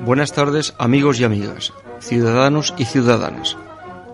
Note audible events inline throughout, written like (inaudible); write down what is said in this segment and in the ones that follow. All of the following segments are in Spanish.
Buenas tardes amigos y amigas, ciudadanos y ciudadanas.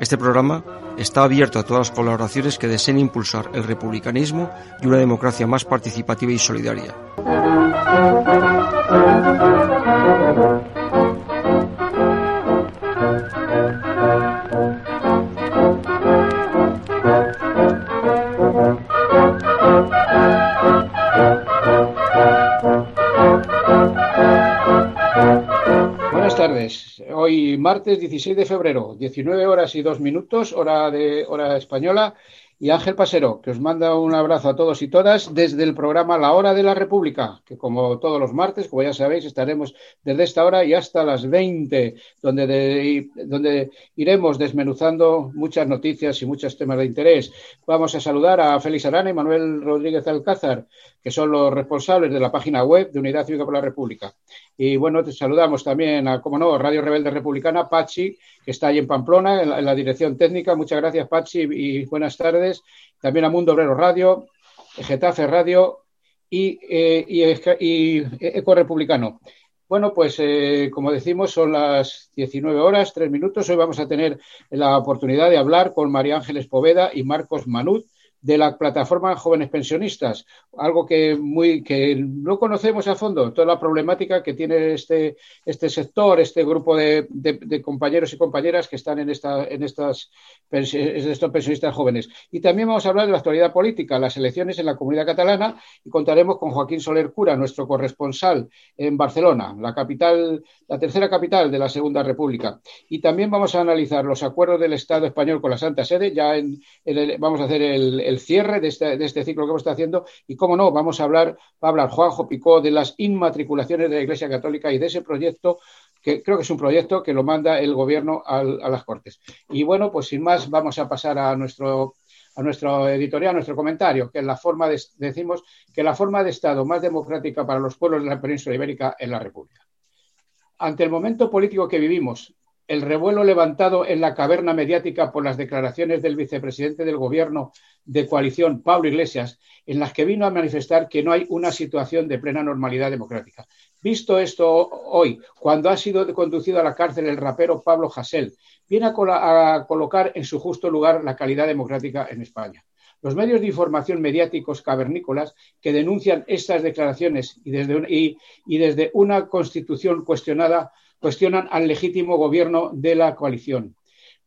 Este programa está abierto a todas las colaboraciones que deseen impulsar el republicanismo y una democracia más participativa y solidaria. Hoy martes 16 de febrero, 19 horas y 2 minutos, hora de hora española, y Ángel Pasero, que os manda un abrazo a todos y todas desde el programa La Hora de la República, que como todos los martes, como ya sabéis, estaremos desde esta hora y hasta las 20, donde, donde iremos desmenuzando muchas noticias y muchos temas de interés. Vamos a saludar a Félix Arana y Manuel Rodríguez Alcázar, que son los responsables de la página web de Unidad Cívica por la República. Y bueno, te saludamos también a, como no, Radio Rebelde Republicana, Pachi, que está ahí en Pamplona, en la, dirección técnica. Muchas gracias, Pachi, y buenas tardes. También a Mundo Obrero Radio, Getafe Radio y, eh, Eco Republicano. Bueno, pues eh, como decimos, son las 19 horas, 3 minutos. Hoy vamos a tener la oportunidad de hablar con María Ángeles Poveda y Marcos Manut de la plataforma Jóvenes Pensionistas, algo que muy que no conocemos a fondo, toda la problemática que tiene este, este sector, este grupo de, compañeros y compañeras que están en, esta, en estas estos pensionistas jóvenes. Y también vamos a hablar de la actualidad política, las elecciones en la comunidad catalana, y contaremos con Joaquín Soler Cura, nuestro corresponsal en Barcelona, la capital, la tercera capital de la Segunda República. Y también vamos a analizar los acuerdos del Estado español con la Santa Sede, ya en, vamos a hacer el el cierre de este, de este, ciclo que hemos estado haciendo y, cómo no, vamos a hablar, va a hablar Juanjo Picó de las inmatriculaciones de la Iglesia Católica y de ese proyecto que creo que es un proyecto que lo manda el gobierno a las Cortes. Y bueno, pues sin más, vamos a pasar a nuestro editorial, a nuestro comentario, que la forma de, decimos que la forma de Estado más democrática para los pueblos de la península ibérica es la República. Ante el momento político que vivimos, el revuelo levantado en la caverna mediática por las declaraciones del vicepresidente del gobierno de coalición, Pablo Iglesias, en las que vino a manifestar que no hay una situación de plena normalidad democrática. Visto esto hoy, cuando ha sido conducido a la cárcel el rapero Pablo Hasél, viene a, colocar en su justo lugar la calidad democrática en España. Los medios de información mediáticos cavernícolas que denuncian estas declaraciones y desde una constitución cuestionada cuestionan al legítimo gobierno de la coalición.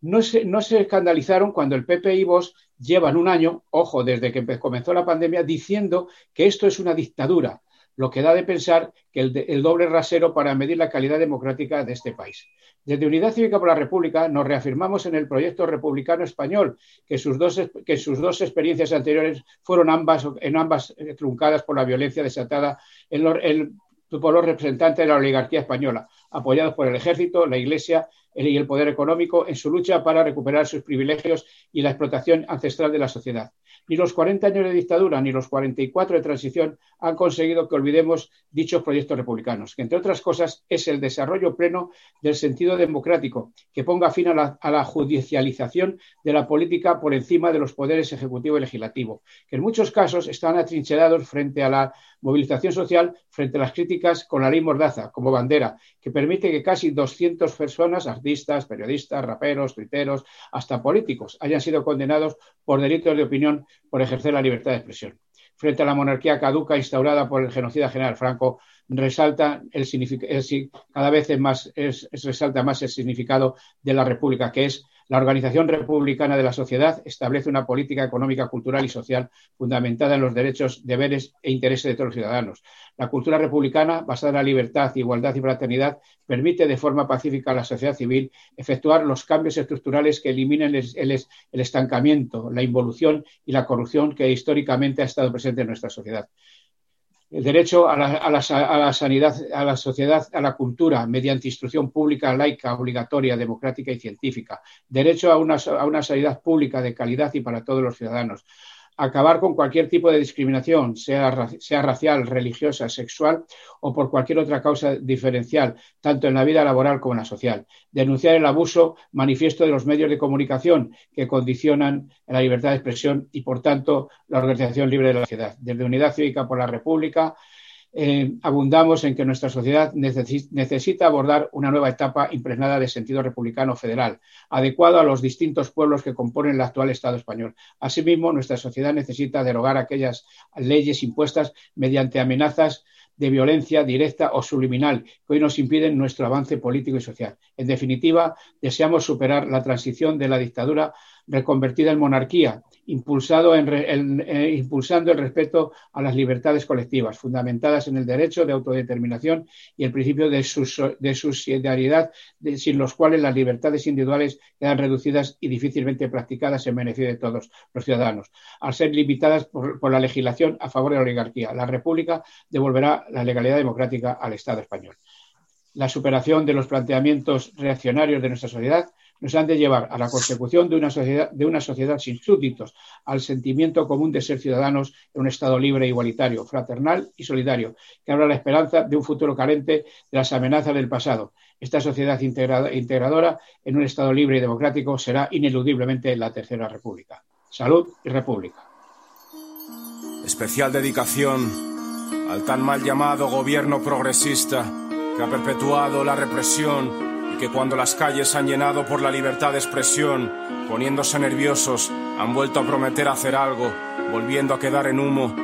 No se, no se escandalizaron cuando el PP y Vox llevan un año, ojo, desde que comenzó la pandemia, diciendo que esto es una dictadura, lo que da de pensar que el, doble rasero para medir la calidad democrática de este país. Desde Unidad Cívica por la República nos reafirmamos en el proyecto republicano español, que sus dos, que sus dos experiencias anteriores fueron ambas, en ambas eh, truncadas por la violencia desatada en, en, por los representantes de la oligarquía española, apoyados por el ejército, la Iglesia y el poder económico en su lucha para recuperar sus privilegios y la explotación ancestral de la sociedad. Ni los 40 años de dictadura ni los 44 de transición han conseguido que olvidemos dichos proyectos republicanos, que entre otras cosas es el desarrollo pleno del sentido democrático, que ponga fin a la, a la judicialización de la política por encima de los poderes ejecutivo y legislativo, que en muchos casos están atrincherados frente a la movilización social, frente a las críticas con la ley Mordaza como bandera, que permite que casi 200 personas, artistas, periodistas, raperos, tuiteros, hasta políticos, hayan sido condenados por delitos de opinión por ejercer la libertad de expresión. Frente a la monarquía caduca instaurada por el genocida general Franco, resalta el, cada vez más, resalta más el significado de la república, que es La Organización Republicana de la Sociedad establece una política económica, cultural y social fundamentada en los derechos, deberes e intereses de todos los ciudadanos. La cultura republicana, basada en la libertad, igualdad y fraternidad, permite de forma pacífica a la sociedad civil efectuar los cambios estructurales que eliminen el, estancamiento, la involución y la corrupción que históricamente ha estado presente en nuestra sociedad el derecho a la, sanidad, a la sociedad, a la cultura, mediante instrucción pública, laica, obligatoria, democrática y científica. Derecho a una, a una sanidad pública de calidad y para todos los ciudadanos acabar con cualquier tipo de discriminación, sea, sea, racial, religiosa, sexual o por cualquier otra causa diferencial, tanto en la vida laboral como en la social. Denunciar el abuso manifiesto de los medios de comunicación que condicionan la libertad de expresión y, por tanto, la organización libre de la sociedad. Desde Unidad Cívica por la República, eh, abundamos en que nuestra sociedad necesita abordar una nueva etapa impregnada de sentido republicano federal, adecuado a los distintos pueblos que componen el actual Estado español. Asimismo, nuestra sociedad necesita derogar aquellas leyes impuestas mediante amenazas de violencia directa o subliminal que hoy nos impiden nuestro avance político y social. En definitiva, deseamos superar la transición de la dictadura reconvertida en monarquía impulsado en, eh, impulsando el respeto a las libertades colectivas, fundamentadas en el derecho de autodeterminación y el principio de, subsidiariedad, sin los cuales las libertades individuales quedan reducidas y difícilmente practicadas en beneficio de todos los ciudadanos, al ser limitadas por la legislación a favor de la oligarquía. La República devolverá la legalidad democrática al Estado español. La superación de los planteamientos reaccionarios de nuestra sociedad nos han de llevar a la consecución de una sociedad, de una sociedad sin súbditos, al sentimiento común de ser ciudadanos en un Estado libre, igualitario, fraternal y solidario, que abra la esperanza de un futuro carente de las amenazas del pasado. Esta sociedad integradora en un Estado libre y democrático será ineludiblemente la Tercera República. Salud y República. Especial dedicación al tan mal llamado gobierno progresista que ha perpetuado la represión que cuando las calles han llenado por la libertad de expresión, poniéndose nerviosos, han vuelto a prometer hacer algo, volviendo a quedar en humo.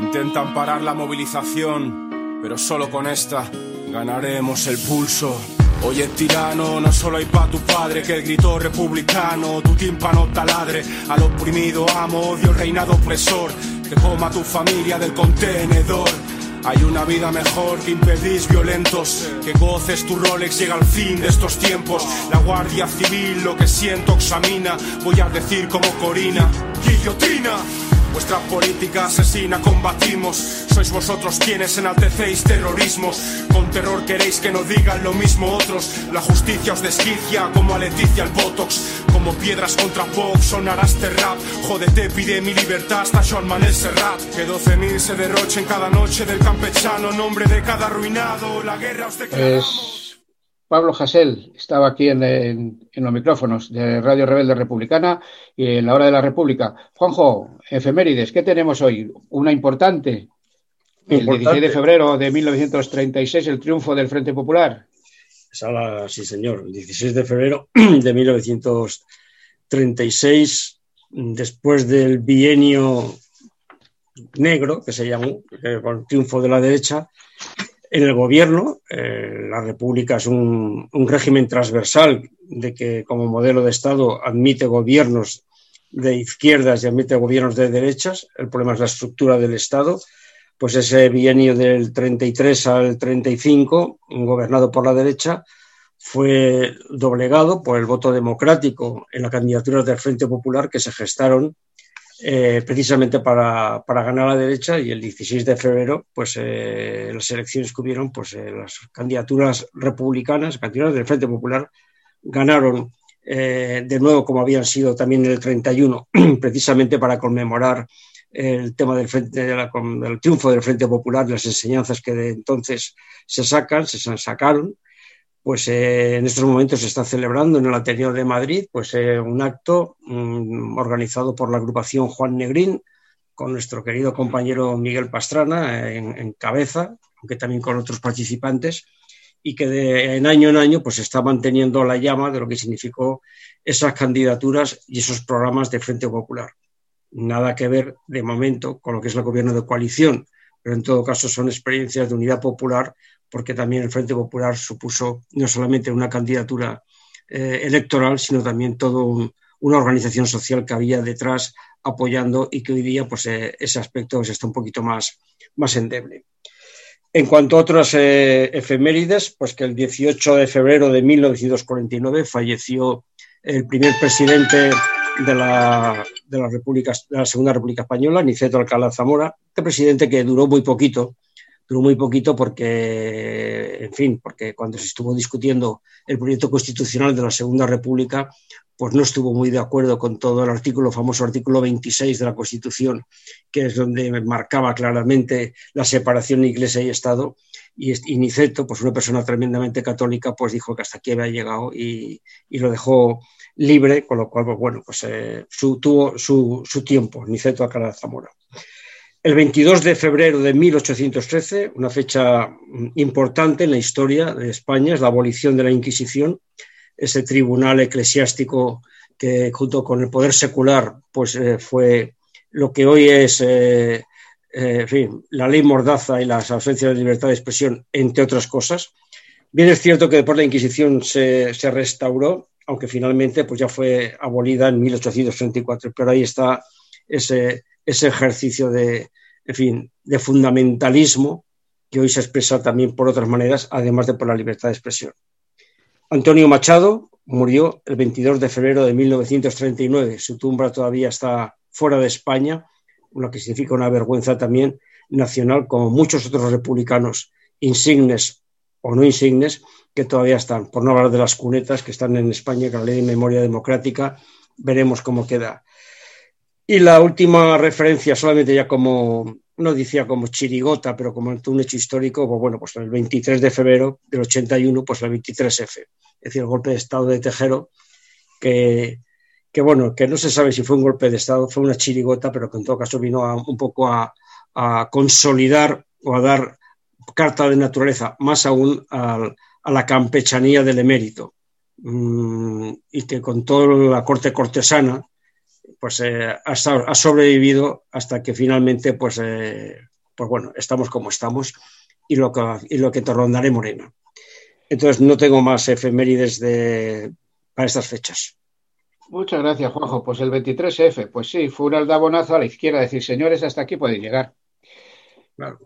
Intentan parar la movilización, pero solo con esta ganaremos el pulso. Oye, tirano, no solo hay pa' tu padre que el grito republicano, tu tímpano taladre, al oprimido amo, odio el reinado opresor, que coma tu familia del contenedor. Hay una vida mejor que impedís violentos, que goces tu Rolex, llega al fin de estos tiempos. La Guardia Civil lo que siento examina, voy a decir como Corina, guillotina. Vuestra política asesina combatimos. Sois vosotros quienes enaltecéis terrorismos. Con terror queréis que no digan lo mismo otros. La justicia os desquicia como a Leticia el Botox. Como piedras contra pop sonará este rap. Jódete, pide mi libertad hasta John Manuel Serrat. Que 12.000 se derrochen cada noche del campechano. Nombre de cada arruinado. La guerra os declara. Pablo Jasel estaba aquí en, los micrófonos de Radio Rebelde Republicana y en la hora de la República. Juanjo, efemérides, ¿qué tenemos hoy? Una importante. El 16 de febrero de 1936, el triunfo del Frente Popular. sí, señor. El 16 de febrero (clears throat) de 1936, después del bienio negro, que se llamó, con el triunfo de la derecha, en el gobierno, eh, la República es un, régimen transversal de que como modelo de Estado admite gobiernos de izquierdas y admite gobiernos de derechas. El problema es la estructura del Estado. Pues ese bienio del 33 al 35, gobernado por la derecha, fue doblegado por el voto democrático en la candidatura del Frente Popular que se gestaron eh, precisamente para, ganar a la derecha y el 16 de febrero, pues eh, las elecciones que hubieron, pues eh, las candidaturas republicanas, candidaturas del Frente Popular, ganaron de nuevo como habían sido también en el 31, (clears throat) precisamente para conmemorar el tema del, frente, del triunfo del Frente Popular, las enseñanzas que de entonces se sacan, se sacaron pues eh, en estos momentos se está celebrando en el Ateneo de Madrid pues, eh, un acto mm, organizado por la agrupación Juan Negrín, con nuestro querido compañero Miguel Pastrana eh, en, cabeza, aunque también con otros participantes, y que de, en año en año pues, está manteniendo la llama de lo que significó esas candidaturas y esos programas de Frente Popular. Nada que ver de momento con lo que es el gobierno de coalición, pero en todo caso son experiencias de unidad popular porque también el Frente Popular supuso no solamente una candidatura eh, electoral, sino también toda una organización social que había detrás apoyando y que hoy día pues, eh, ese aspecto pues, está un poquito más, más endeble. En cuanto a otras efemérides, pues que el 18 de febrero de 1949 falleció el primer presidente de la, de la, República, de la Segunda República Española, Niceto Alcalá Zamora, este presidente que duró muy poquito, duró muy poquito porque, en fin, porque cuando se estuvo discutiendo el proyecto constitucional de la Segunda República, pues no estuvo muy de acuerdo con todo el artículo, famoso artículo 26 de la Constitución, que es donde marcaba claramente la separación Iglesia y Estado. Y, Niceto, pues una persona tremendamente católica, pues dijo que hasta aquí había llegado y, lo dejó libre, con lo cual, pues bueno, pues eh, tuvo su, su, tiempo, Niceto Alcalá Zamora. El 22 de febrero de 1813, una fecha importante en la historia de España, es la abolición de la Inquisición, ese tribunal eclesiástico que junto con el poder secular pues eh, fue lo que hoy es eh, eh, en fin, la ley Mordaza y las ausencias de libertad de expresión, entre otras cosas. Bien es cierto que después la Inquisición se, se restauró, aunque finalmente pues ya fue abolida en 1834, pero ahí está ese, ese ejercicio de, en fin, de fundamentalismo que hoy se expresa también por otras maneras, además de por la libertad de expresión. Antonio Machado murió el 22 de febrero de 1939. Su tumba todavía está fuera de España, lo que significa una vergüenza también nacional, como muchos otros republicanos insignes o no insignes que todavía están, por no hablar de las cunetas que están en España, con la ley de memoria democrática, veremos cómo queda y la última referencia, solamente ya como, no decía como chirigota, pero como un hecho histórico, pues bueno, pues el 23 de febrero del 81, pues el 23F, es decir, el golpe de Estado de Tejero, que, que bueno, que no se sabe si fue un golpe de Estado, fue una chirigota, pero que en todo caso vino a, un poco a, a, consolidar o a dar carta de naturaleza, más aún a, a la campechanía del emérito, mm, y que con toda la corte cortesana, pues eh, ha, sobrevivido hasta que finalmente, pues, eh, pues bueno, estamos como estamos y lo que, y lo que te rondaré morena. Entonces no tengo más efemérides de, para estas fechas. Muchas gracias, Juanjo. Pues el 23F, pues sí, fue un aldabonazo a la izquierda, decir, señores, hasta aquí pueden llegar.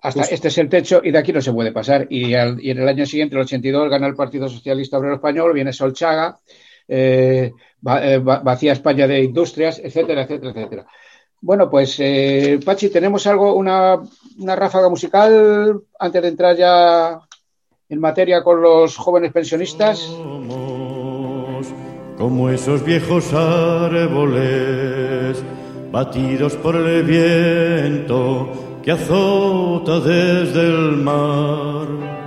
hasta este es el techo y de aquí no se puede pasar. Y, y, en el año siguiente, el 82, gana el Partido Socialista Obrero Español, viene Solchaga, eh, eh, vacía España de industrias, etcétera, etcétera, etcétera. Bueno, pues eh, Pachi, tenemos algo, una, una ráfaga musical antes de entrar ya en materia con los jóvenes pensionistas. como esos viejos árboles batidos por el viento que azota desde el mar.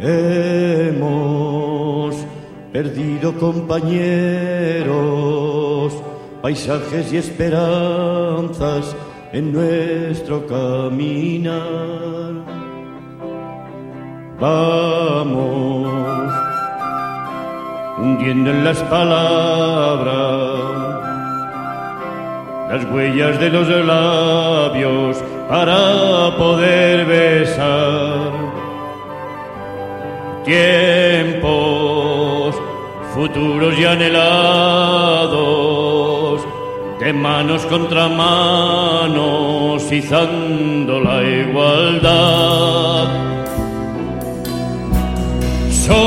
Hemos perdido compañeros, paisajes y esperanzas en nuestro caminar. Vamos hundiendo en las palabras las huellas de los labios para poder besar. Tiempo futuros y anhelados, de manos contra manos, izando la igualdad. Somos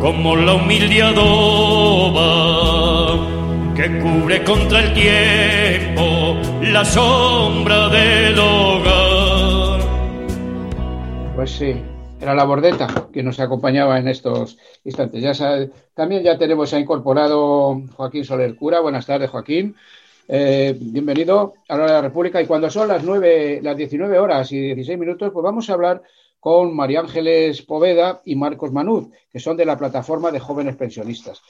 como la humilde adoba que cubre contra el tiempo la sombra del hogar. Pues sí, era la bordeta que nos acompañaba en estos instantes. También ya tenemos a incorporado Joaquín Soler Cura. Buenas tardes, Joaquín. Eh, bienvenido a la hora de la República. Y cuando son las nueve, las 19 horas y 16 minutos, pues vamos a hablar con María Ángeles Poveda y Marcos Manud, que son de la plataforma de jóvenes pensionistas.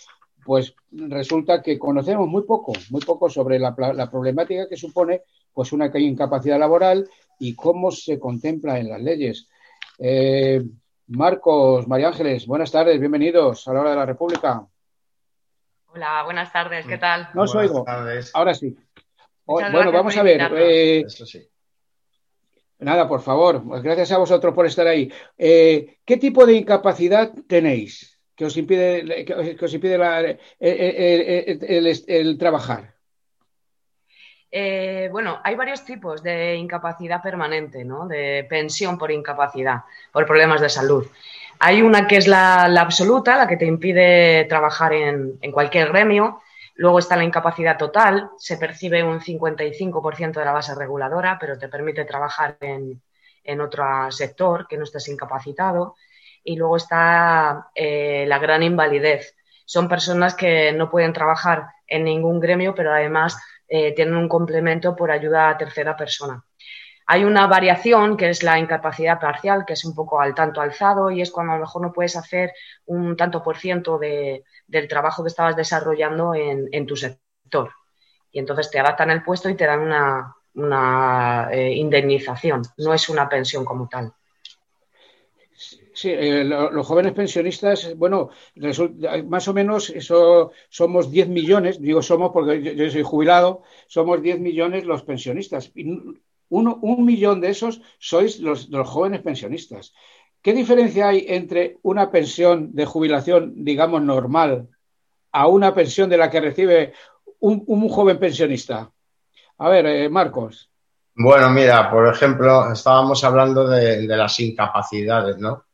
Pues resulta que conocemos muy poco, muy poco sobre la, la problemática que supone pues una incapacidad laboral y cómo se contempla en las leyes. Eh, Marcos, María Ángeles, buenas tardes, bienvenidos a la hora de la República. Hola, buenas tardes, ¿qué tal? No os oigo. Ahora sí. bueno, vamos a ver. Eh, Nada, por favor, gracias a vosotros por estar ahí. Eh, ¿Qué tipo de incapacidad tenéis que os impide, que os impide el, trabajar? Eh, bueno, hay varios tipos de incapacidad permanente, ¿no? De pensión por incapacidad, por problemas de salud. Hay una que es la, absoluta, la que te impide trabajar en, en cualquier gremio, Luego está la incapacidad total, se percibe un 55% de la base reguladora, pero te permite trabajar en, otro sector que no estés incapacitado. Y luego está eh, la gran invalidez. Son personas que no pueden trabajar en ningún gremio, pero además eh, tienen un complemento por ayuda a tercera persona. Hay una variación que es la incapacidad parcial, que es un poco al tanto alzado y es cuando a lo mejor no puedes hacer un tanto por ciento de, del trabajo que estabas desarrollando en, tu sector. Y entonces te adaptan el puesto y te dan una, eh, indemnización, no es una pensión como tal. Sí, eh, los jóvenes pensionistas, bueno, más o menos eso, somos 10 millones, digo somos porque yo, soy jubilado, somos 10 millones los pensionistas. uno, un millón de esos sois los, jóvenes pensionistas. ¿Qué diferencia hay entre una pensión de jubilación, digamos, normal, a una pensión de la que recibe un, joven pensionista? A ver, eh, Marcos. Bueno, mira, por ejemplo, estábamos hablando de, las incapacidades, ¿no?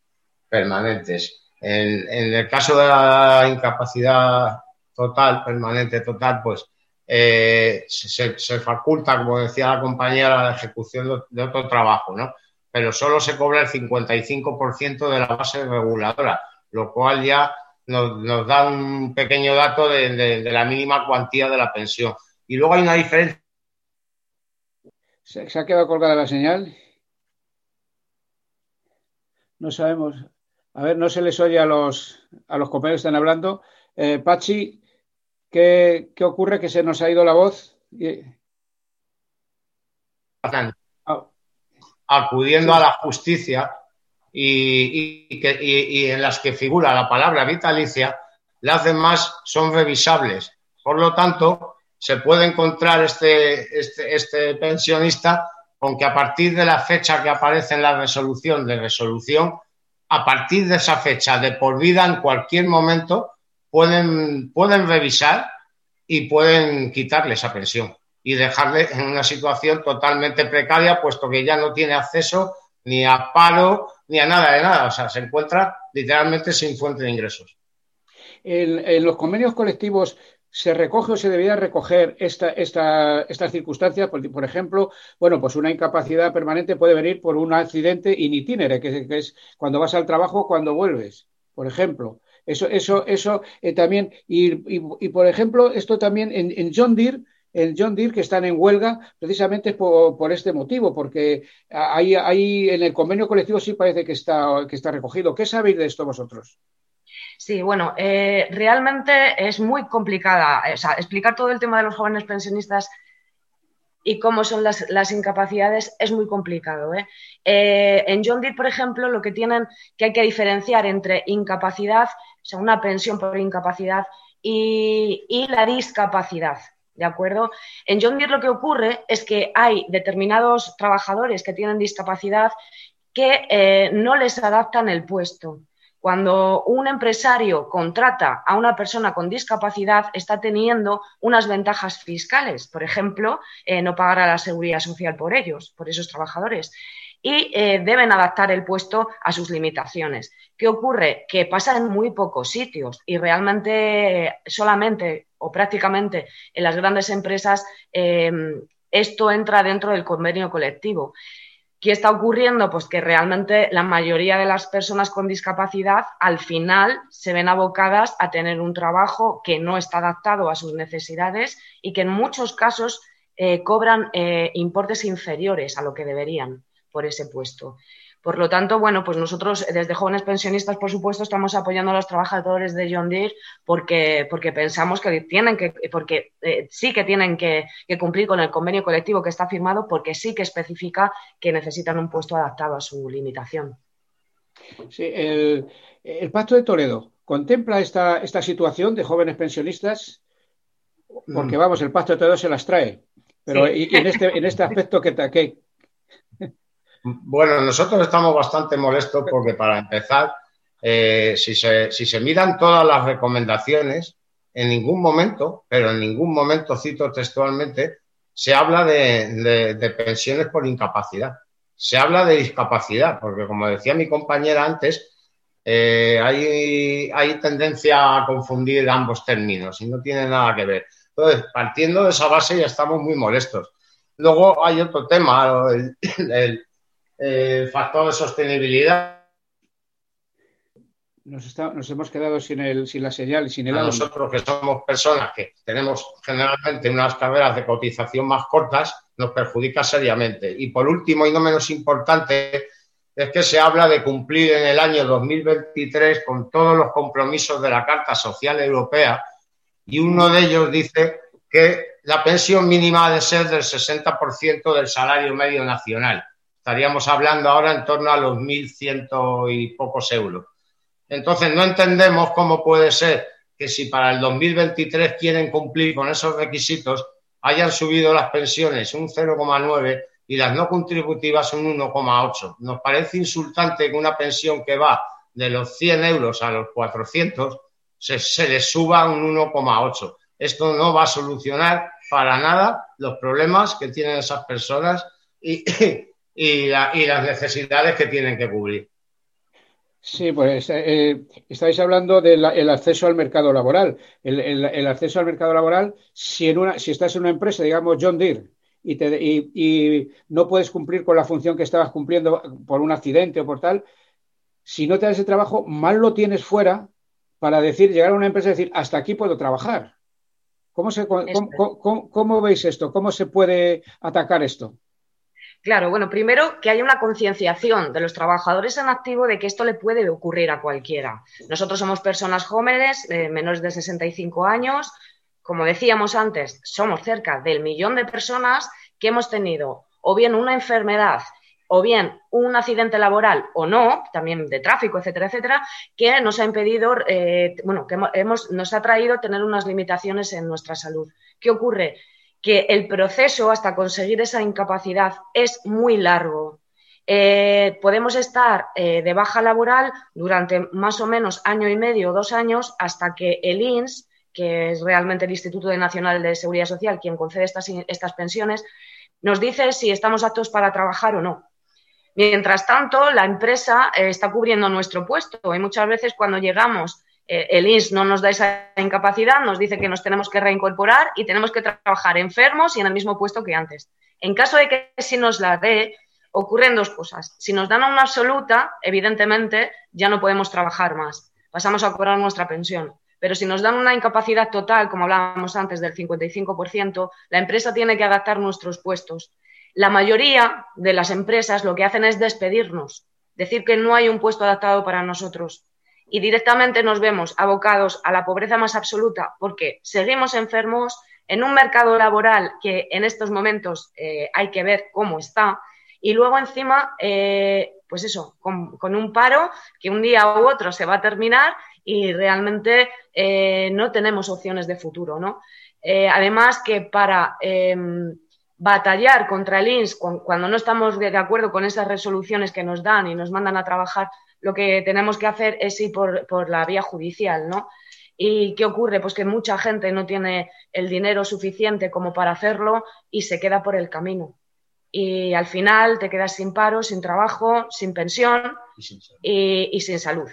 Permanentes. En, el caso de la incapacidad total, permanente total, pues eh, se, faculta, como decía la compañera, la ejecución de otro trabajo, ¿no? pero solo se cobra el 55% de la base reguladora, lo cual ya nos, da un pequeño dato de, la mínima cuantía de la pensión. Y luego hay una diferencia. ¿Se, ha quedado colgada la señal? No sabemos. A ver, no se les oye a los, a los compañeros que están hablando. Eh, Pachi, ¿qué, ocurre? Que se nos ha ido la voz acudiendo a la justicia y, en las que figura la palabra vitalicia, las demás son revisables. Por lo tanto, se puede encontrar este, este, este pensionista con que a partir de la fecha que aparece en la resolución de resolución, a partir de esa fecha de por vida en cualquier momento pueden, pueden revisar y pueden quitarle esa pensión y dejarle en una situación totalmente precaria, puesto que ya no tiene acceso ni a paro ni a nada de nada. O sea, se encuentra literalmente sin fuente de ingresos. En, los convenios colectivos se recoge o se debería recoger esta, esta, estas circunstancias. Por, por, ejemplo, bueno, pues una incapacidad permanente puede venir por un accidente in itinere, que, es cuando vas al trabajo, cuando vuelves, por ejemplo. Eso, eso, eso eh, también. Y, y, por ejemplo, esto también en, en John Deere el John Deere que están en huelga precisamente por, este motivo, porque ahí, ahí en el convenio colectivo sí parece que está, que está recogido. ¿Qué sabéis de esto vosotros? Sí, bueno, eh, realmente es muy complicada. O sea, explicar todo el tema de los jóvenes pensionistas y cómo son las, incapacidades es muy complicado. ¿eh? Eh, en John Deere, por ejemplo, lo que tienen que hay que diferenciar entre incapacidad, o sea, una pensión por incapacidad, y la discapacidad. ¿De acuerdo? En John Deere lo que ocurre es que hay determinados trabajadores que tienen discapacidad que eh, no les adaptan el puesto. Cuando un empresario contrata a una persona con discapacidad, está teniendo unas ventajas fiscales, por ejemplo, eh, no pagar a la seguridad social por ellos, por esos trabajadores y eh, deben adaptar el puesto a sus limitaciones. ¿Qué ocurre? Que pasa en muy pocos sitios y realmente solamente o prácticamente en las grandes empresas em, esto entra dentro del convenio colectivo. ¿Qué está ocurriendo? Pues que realmente la mayoría de las personas con discapacidad al final se ven abocadas a tener un trabajo que no está adaptado a sus necesidades y que en muchos casos eh, cobran eh, importes inferiores a lo que deberían por ese puesto. Por lo tanto, bueno, pues nosotros desde jóvenes pensionistas, por supuesto, estamos apoyando a los trabajadores de John Deere porque, porque pensamos que tienen que, porque eh, sí que tienen que, cumplir con el convenio colectivo que está firmado, porque sí que especifica que necesitan un puesto adaptado a su limitación. Sí, el, Pacto de Toledo contempla esta, esta situación de jóvenes pensionistas, porque mm. vamos, el Pacto de Toledo se las trae. Pero en, este, en este aspecto, ¿qué, qué, Bueno, nosotros estamos bastante molestos porque para empezar, eh, si, se, miran todas las recomendaciones, en ningún momento, pero en ningún momento, cito textualmente, se habla de, pensiones por incapacidad. Se habla de discapacidad, porque como decía mi compañera antes, eh, hay, tendencia a confundir ambos términos y no tiene nada que ver. Entonces, partiendo de esa base ya estamos muy molestos. Luego hay otro tema, el factor de sostenibilidad nos, hemos quedado sin, el, sin la señal, sin el Nosotros que somos personas que tenemos generalmente unas carreras de cotización más cortas, nos perjudica seriamente. Y por último, y no menos importante, es que se habla de cumplir en el año 2023 con todos los compromisos de la Carta Social Europea y uno de ellos dice que la pensión mínima ha de ser del 60% del salario medio nacional. Estaríamos hablando ahora en torno a los 1.100 y pocos euros. Entonces, no entendemos cómo puede ser que si para el 2023 quieren cumplir con esos requisitos, hayan subido las pensiones un 0,9 y las no contributivas un 1,8. Nos parece insultante que una pensión que va de los 100 euros a los 400 se, se le suba un 1,8. Esto no va a solucionar para nada los problemas que tienen esas personas y, y las necesidades que tienen que cubrir. Sí, pues eh, estáis hablando del acceso al mercado laboral. El, acceso al mercado laboral, si, en una, si estás en una empresa, digamos John Deere, y, te, y, no puedes cumplir con la función que estabas cumpliendo por un accidente o por tal, si no te das ese trabajo, mal lo tienes fuera para decir, llegar a una empresa y decir, hasta aquí puedo trabajar. ¿Cómo, se, cómo veis esto? ¿Cómo se puede atacar esto? Claro, bueno, primero que haya una concienciación de los trabajadores en activo de que esto le puede ocurrir a cualquiera. Nosotros somos personas jóvenes, menores de 65 años. Como decíamos antes, somos cerca del millón de personas que hemos tenido o bien una enfermedad o bien un accidente laboral o no, también de tráfico, etcétera, etcétera, que nos ha impedido, eh, bueno, que hemos, nos ha traído tener unas limitaciones en nuestra salud. ¿Qué ocurre? Que el proceso hasta conseguir esa incapacidad es muy largo. Eh, podemos estar eh, de baja laboral durante más o menos año y medio dos años hasta que el INS, que es realmente el Instituto Nacional de Seguridad Social quien concede estas, estas pensiones, nos dice si estamos aptos para trabajar o no. Mientras tanto, la empresa eh, está cubriendo nuestro puesto y muchas veces cuando llegamos el INS no nos da esa incapacidad, nos dice que nos tenemos que reincorporar y tenemos que trabajar enfermos y en el mismo puesto que antes. En caso de que si nos la dé, ocurren dos cosas. Si nos dan una absoluta, evidentemente ya no podemos trabajar más, pasamos a cobrar nuestra pensión. Pero si nos dan una incapacidad total, como hablábamos antes, del 55%, la empresa tiene que adaptar nuestros puestos. La mayoría de las empresas lo que hacen es despedirnos, decir que no hay un puesto adaptado para nosotros y directamente nos vemos abocados a la pobreza más absoluta porque seguimos enfermos en un mercado laboral que en estos momentos eh, hay que ver cómo está y luego encima, eh, pues eso, con, un paro que un día u otro se va a terminar y realmente eh, no tenemos opciones de futuro, ¿no? además que para em, batallar contra el INS cuando no estamos de acuerdo con esas resoluciones que nos dan y nos mandan a trabajar lo que tenemos que hacer es ir por, la vía judicial, ¿no? ¿Y qué ocurre? Pues que mucha gente no tiene el dinero suficiente como para hacerlo y se queda por el camino. Y al final te quedas sin paro, sin trabajo, sin pensión y y sin salud,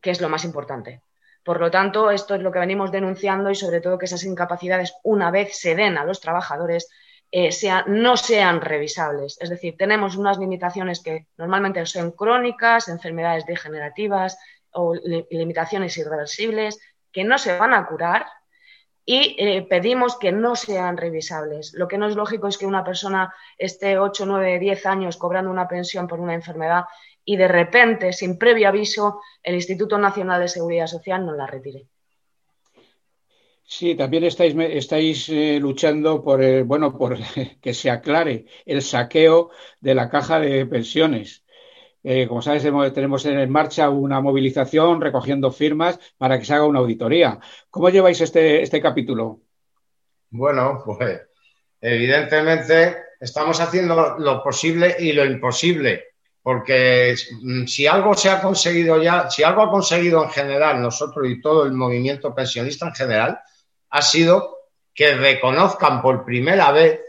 que es lo más importante. Por lo tanto, esto es lo que venimos denunciando y sobre todo que esas incapacidades, una vez se den a los trabajadores, eh, no sean revisables. Es decir, tenemos unas limitaciones que normalmente son crónicas, enfermedades degenerativas o limitaciones irreversibles que no se van a curar y eh, pedimos que no sean revisables. Lo que no es lógico es que una persona esté 8, 9, 10 años cobrando una pensión por una enfermedad y de repente, sin previo aviso, el Instituto Nacional de Seguridad Social no la retire. Sí, también estáis, eh, luchando por, bueno, por (laughs) que se aclare el saqueo de la caja de pensiones. Eh, como sabes, tenemos en marcha una movilización recogiendo firmas para que se haga una auditoría. ¿Cómo lleváis este, este capítulo? Bueno, pues evidentemente estamos haciendo lo posible y lo imposible porque mm, si algo se ha conseguido ya, si algo ha conseguido en general nosotros y todo el movimiento pensionista en general, ha sido que reconozcan por primera vez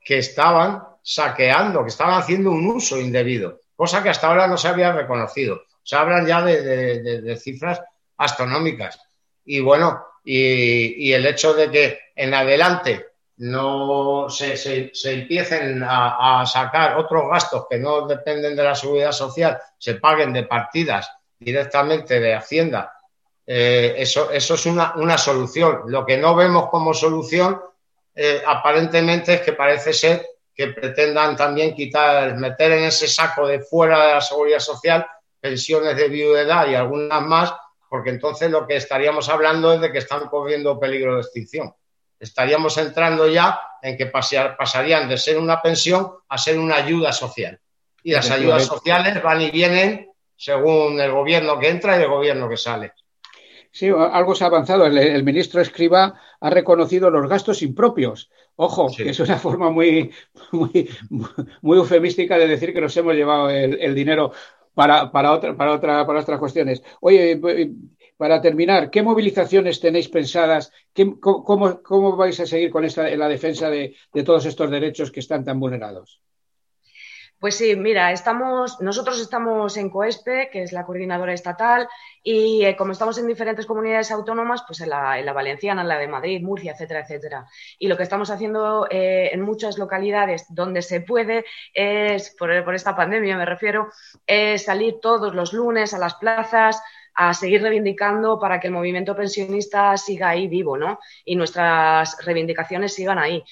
que estaban saqueando, que estaban haciendo un uso indebido, cosa que hasta ahora no se había reconocido. Se hablan ya de, cifras astronómicas. Y bueno, y, el hecho de que en adelante no se, empiecen a, sacar otros gastos que no dependen de la seguridad social, se paguen de partidas directamente de Hacienda, eh, eso, eso es una, solución. Lo que no vemos como solución eh, aparentemente es que parece ser que pretendan también quitar, meter en ese saco de fuera de la seguridad social pensiones de viudedad y algunas más, porque entonces lo que estaríamos hablando es de que están corriendo peligro de extinción. Estaríamos entrando ya en que pasarían de ser una pensión a ser una ayuda social. Y las ayudas sociales van y vienen según el gobierno que entra y el gobierno que sale. Sí, algo se ha avanzado. El, ministro Escriba ha reconocido los gastos impropios. Ojo, que es una forma muy, muy, muy eufemística de decir que nos hemos llevado el, dinero para, para, otra, para, otra, para otras cuestiones. Oye, para terminar, ¿qué movilizaciones tenéis pensadas? cómo, cómo, vais a seguir con esta, la defensa de todos estos derechos que están tan vulnerados? Pues sí, mira, estamos, nosotros estamos en COESPE, que es la coordinadora estatal, y eh, como estamos en diferentes comunidades autónomas, pues en la, en la, valenciana, en la de Madrid, Murcia, etcétera, etcétera. Y lo que estamos haciendo eh, en muchas localidades donde se puede es, por, por esta pandemia me refiero, es salir todos los lunes a las plazas, a seguir reivindicando para que el movimiento pensionista siga ahí vivo, ¿no? Y nuestras reivindicaciones sigan ahí.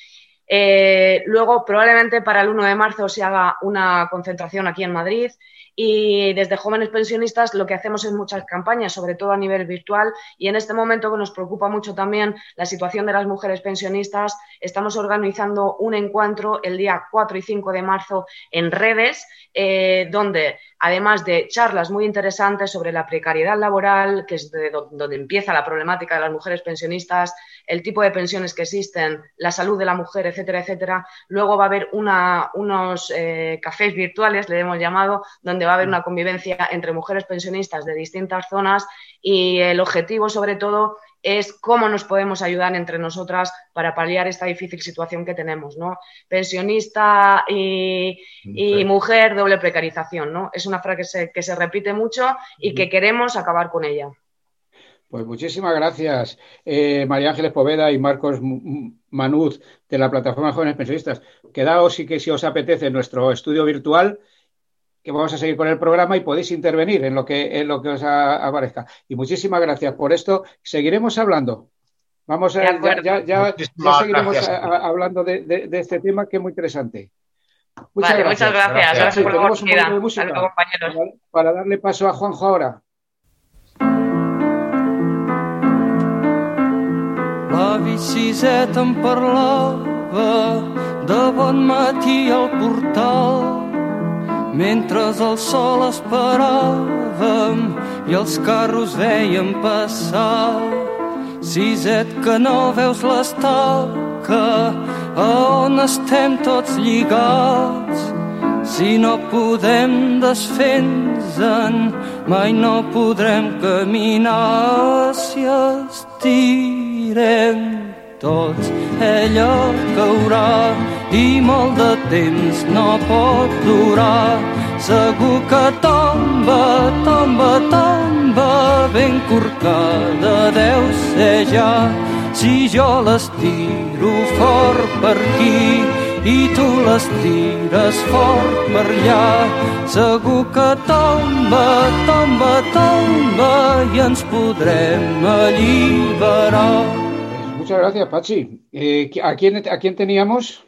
Eh, luego, probablemente para el 1 de marzo se haga una concentración aquí en Madrid y desde jóvenes pensionistas lo que hacemos es muchas campañas, sobre todo a nivel virtual. Y en este momento que nos preocupa mucho también la situación de las mujeres pensionistas, estamos organizando un encuentro el día 4 y 5 de marzo en redes, eh, donde además de charlas muy interesantes sobre la precariedad laboral, que es donde empieza la problemática de las mujeres pensionistas, el tipo de pensiones que existen, la salud de la mujer, etcétera, etcétera. Luego va a haber unos eh, cafés virtuales, le hemos llamado, donde va a haber una convivencia entre mujeres pensionistas de distintas zonas y el objetivo, sobre todo, es cómo nos podemos ayudar entre nosotras para paliar esta difícil situación que tenemos, ¿no? Pensionista y, mujer, doble precarización, ¿no? Es una frase que se, repite mucho y que queremos acabar con ella. Pues muchísimas gracias, eh, María Ángeles Poveda y Marcos Manuz de la Plataforma Jóvenes Pensionistas. Quedaos y que si os apetece nuestro estudio virtual, que vamos a seguir con el programa y podéis intervenir en lo que, en lo que os aparezca. Y muchísimas gracias por esto. Seguiremos hablando. Vamos a, ya, ya, seguiremos hablando de, este tema que es muy interesante. Muchas gracias. Muchas gracias. gracias. por la oportunidad. Para darle paso a Juanjo ahora. Siset em parlava de bon matí al portal mentre el sol esperàvem i els carros veiem passar. Siset que no veus l'estaca on estem tots lligats. Si no podem desfer-nos-en, mai no podrem caminar si estic morirem tots, ella caurà i molt de temps no pot durar. Segur que tomba, tomba, tomba, ben corcada deu ser ja. Si jo l'estiro fort per aquí i tu les tires fort per allà, segur que tomba, tomba, tomba i ens podrem alliberar. Muchas gracias, Pachi. Eh, ¿a, quién, ¿A quién teníamos?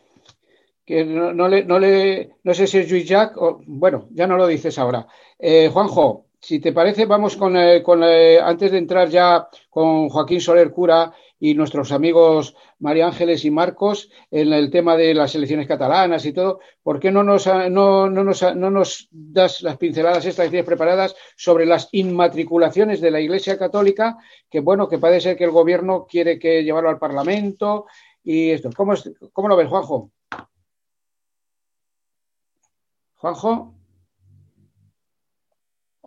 Que no, le, no, le, no sé si es Luis Jack o. Bueno, ya no lo dices ahora. Eh, Juanjo, si te parece, vamos con, eh, con antes de entrar ya con Joaquín Soler Cura y nuestros amigos María Ángeles y Marcos en el tema de las elecciones catalanas y todo, ¿por qué no nos, no, no nos, no nos das las pinceladas estas que preparadas sobre las inmatriculaciones de la Iglesia Católica, que bueno, que parece ser que el gobierno quiere que llevarlo al Parlamento y esto. ¿Cómo, cómo lo ves, Juanjo? Juanjo.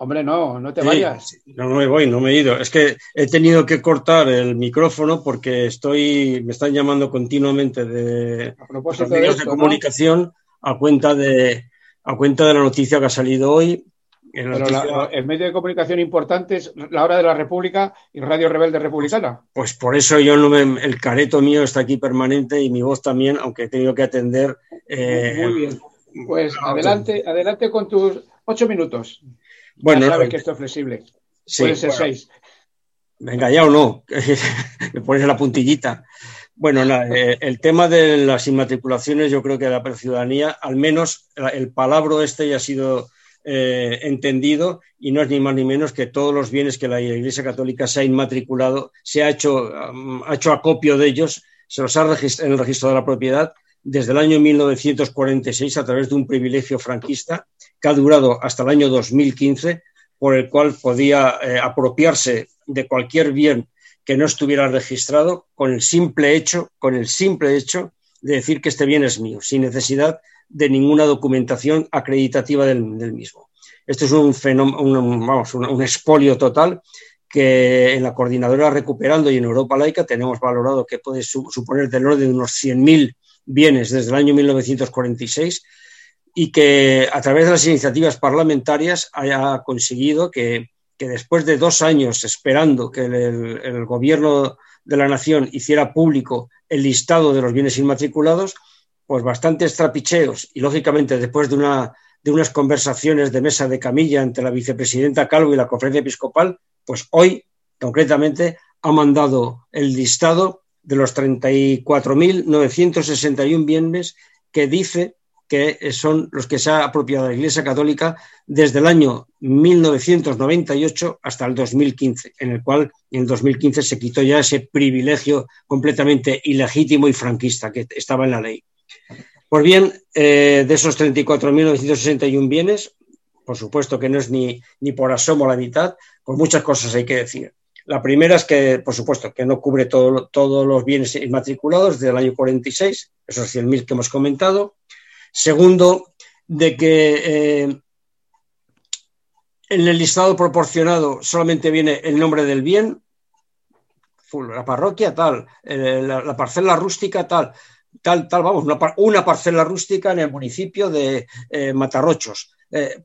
Hombre, no, no te vayas. no, no me voy, no me he ido. Es que he tenido que cortar el micrófono porque estoy, me están llamando continuamente de, los medios de, comunicación a cuenta de a cuenta de la noticia que ha salido hoy. el medio de comunicación importante es La Hora de la República y Radio Rebelde Republicana. Pues por eso yo no me, el careto mío está aquí permanente y mi voz también, aunque he tenido que atender. Eh, Muy bien. Pues adelante, adelante con tus ocho minutos. Bueno, ya sabes que esto es flexible. Puede ser seis. Venga, ya o no. (laughs) Me pones la puntillita. Bueno, eh, el tema de las inmatriculaciones, yo creo que la ciudadanía, al menos el palabra este ya ha sido eh, entendido y no es ni más ni menos que todos los bienes que la Iglesia Católica se ha inmatriculado, se ha hecho, ha hecho acopio de ellos, se los ha registrado en el registro de la propiedad desde el año 1946 a través de un privilegio franquista que ha durado hasta el año 2015, por el cual podía eh, apropiarse de cualquier bien que no estuviera registrado con el simple hecho, con el simple hecho de decir que este bien es mío, sin necesidad de ninguna documentación acreditativa del, mismo. Esto es un fenómeno, un, vamos, un, expolio total que en la coordinadora Recuperando y en Europa Laica tenemos valorado que puede suponer del orden de unos 100.000 bienes desde el año 1946 y que a través de las iniciativas parlamentarias haya conseguido que, después de dos años esperando que el, gobierno de la nación hiciera público el listado de los bienes inmatriculados, pues bastantes trapicheos y lógicamente después de, una, de unas conversaciones de mesa de camilla entre la vicepresidenta Calvo y la conferencia episcopal, pues hoy concretamente ha mandado el listado de los 34.961 bienes que dice que son los que se ha apropiado la Iglesia Católica desde el año 1998 hasta el 2015, en el cual en el 2015 se quitó ya ese privilegio completamente ilegítimo y franquista que estaba en la ley. Pues bien, eh, de esos 34.961 bienes, por supuesto que no es ni, ni por asomo la mitad, pues muchas cosas hay que decir. La primera es que, por supuesto, que no cubre todos los bienes inmatriculados del año 46, esos 100.000 que hemos comentado. Segundo, de que eh, en el listado proporcionado solamente viene el nombre del bien, la parroquia tal, eh, la, parcela rústica tal, tal, tal, vamos, una, parcela rústica en el municipio de eh, Matarrochos,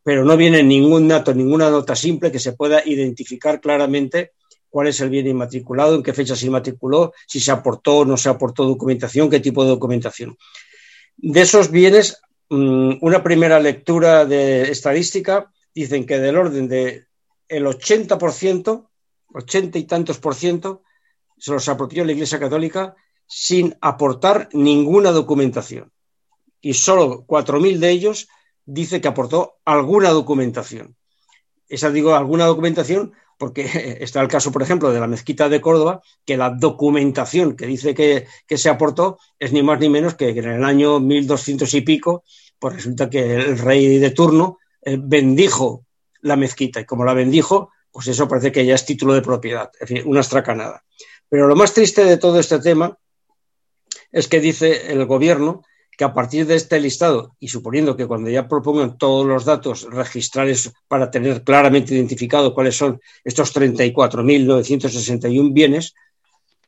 pero no viene ningún dato, ninguna nota simple que se pueda identificar claramente cuál es el bien inmatriculado, en qué fecha se inmatriculó, si se aportó o no se aportó documentación, qué tipo de documentación. De esos bienes, mm, una primera lectura de estadística dicen que del orden de el 80%, 80 y tantos por ciento, se los apropió la Iglesia Católica sin aportar ninguna documentación. Y solo 4.000 de ellos dice que aportó alguna documentación. Esa digo alguna documentación porque (laughs) está el caso, por ejemplo, de la mezquita de Córdoba, que la documentación que dice que, se aportó es ni más ni menos que, en el año 1200 y pico, pues resulta que el rey de turno eh, bendijo la mezquita y como la bendijo, pues eso parece que ya es título de propiedad, en fin, una estracanada. Pero lo más triste de todo este tema es que dice el gobierno que a partir de este listado, y suponiendo que cuando ya propongan todos los datos registrales para tener claramente identificado cuáles son estos 34.961 bienes,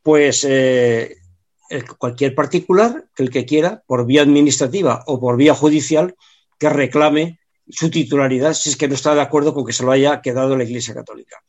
pues eh, cualquier particular, el que quiera, por vía administrativa o por vía judicial, que reclame su titularidad si es que no está de acuerdo con que se lo haya quedado la Iglesia Católica.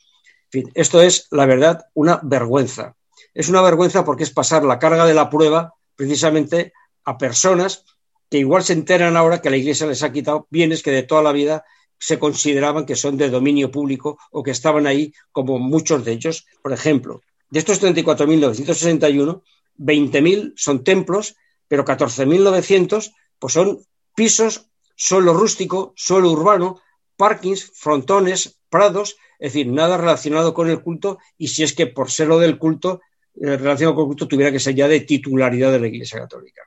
En fin, esto es, la verdad, una vergüenza. Es una vergüenza porque es pasar la carga de la prueba precisamente a personas que igual se enteran ahora que la Iglesia les ha quitado bienes que de toda la vida se consideraban que son de dominio público o que estaban ahí, como muchos de ellos. Por ejemplo, de estos 34.961, 20.000 son templos, pero 14.900 pues son pisos, suelo rústico, suelo urbano, parkings, frontones, prados, es decir, nada relacionado con el culto y si es que por ser lo del culto, eh, relacionado con el culto, tuviera que ser ya de titularidad de la Iglesia Católica.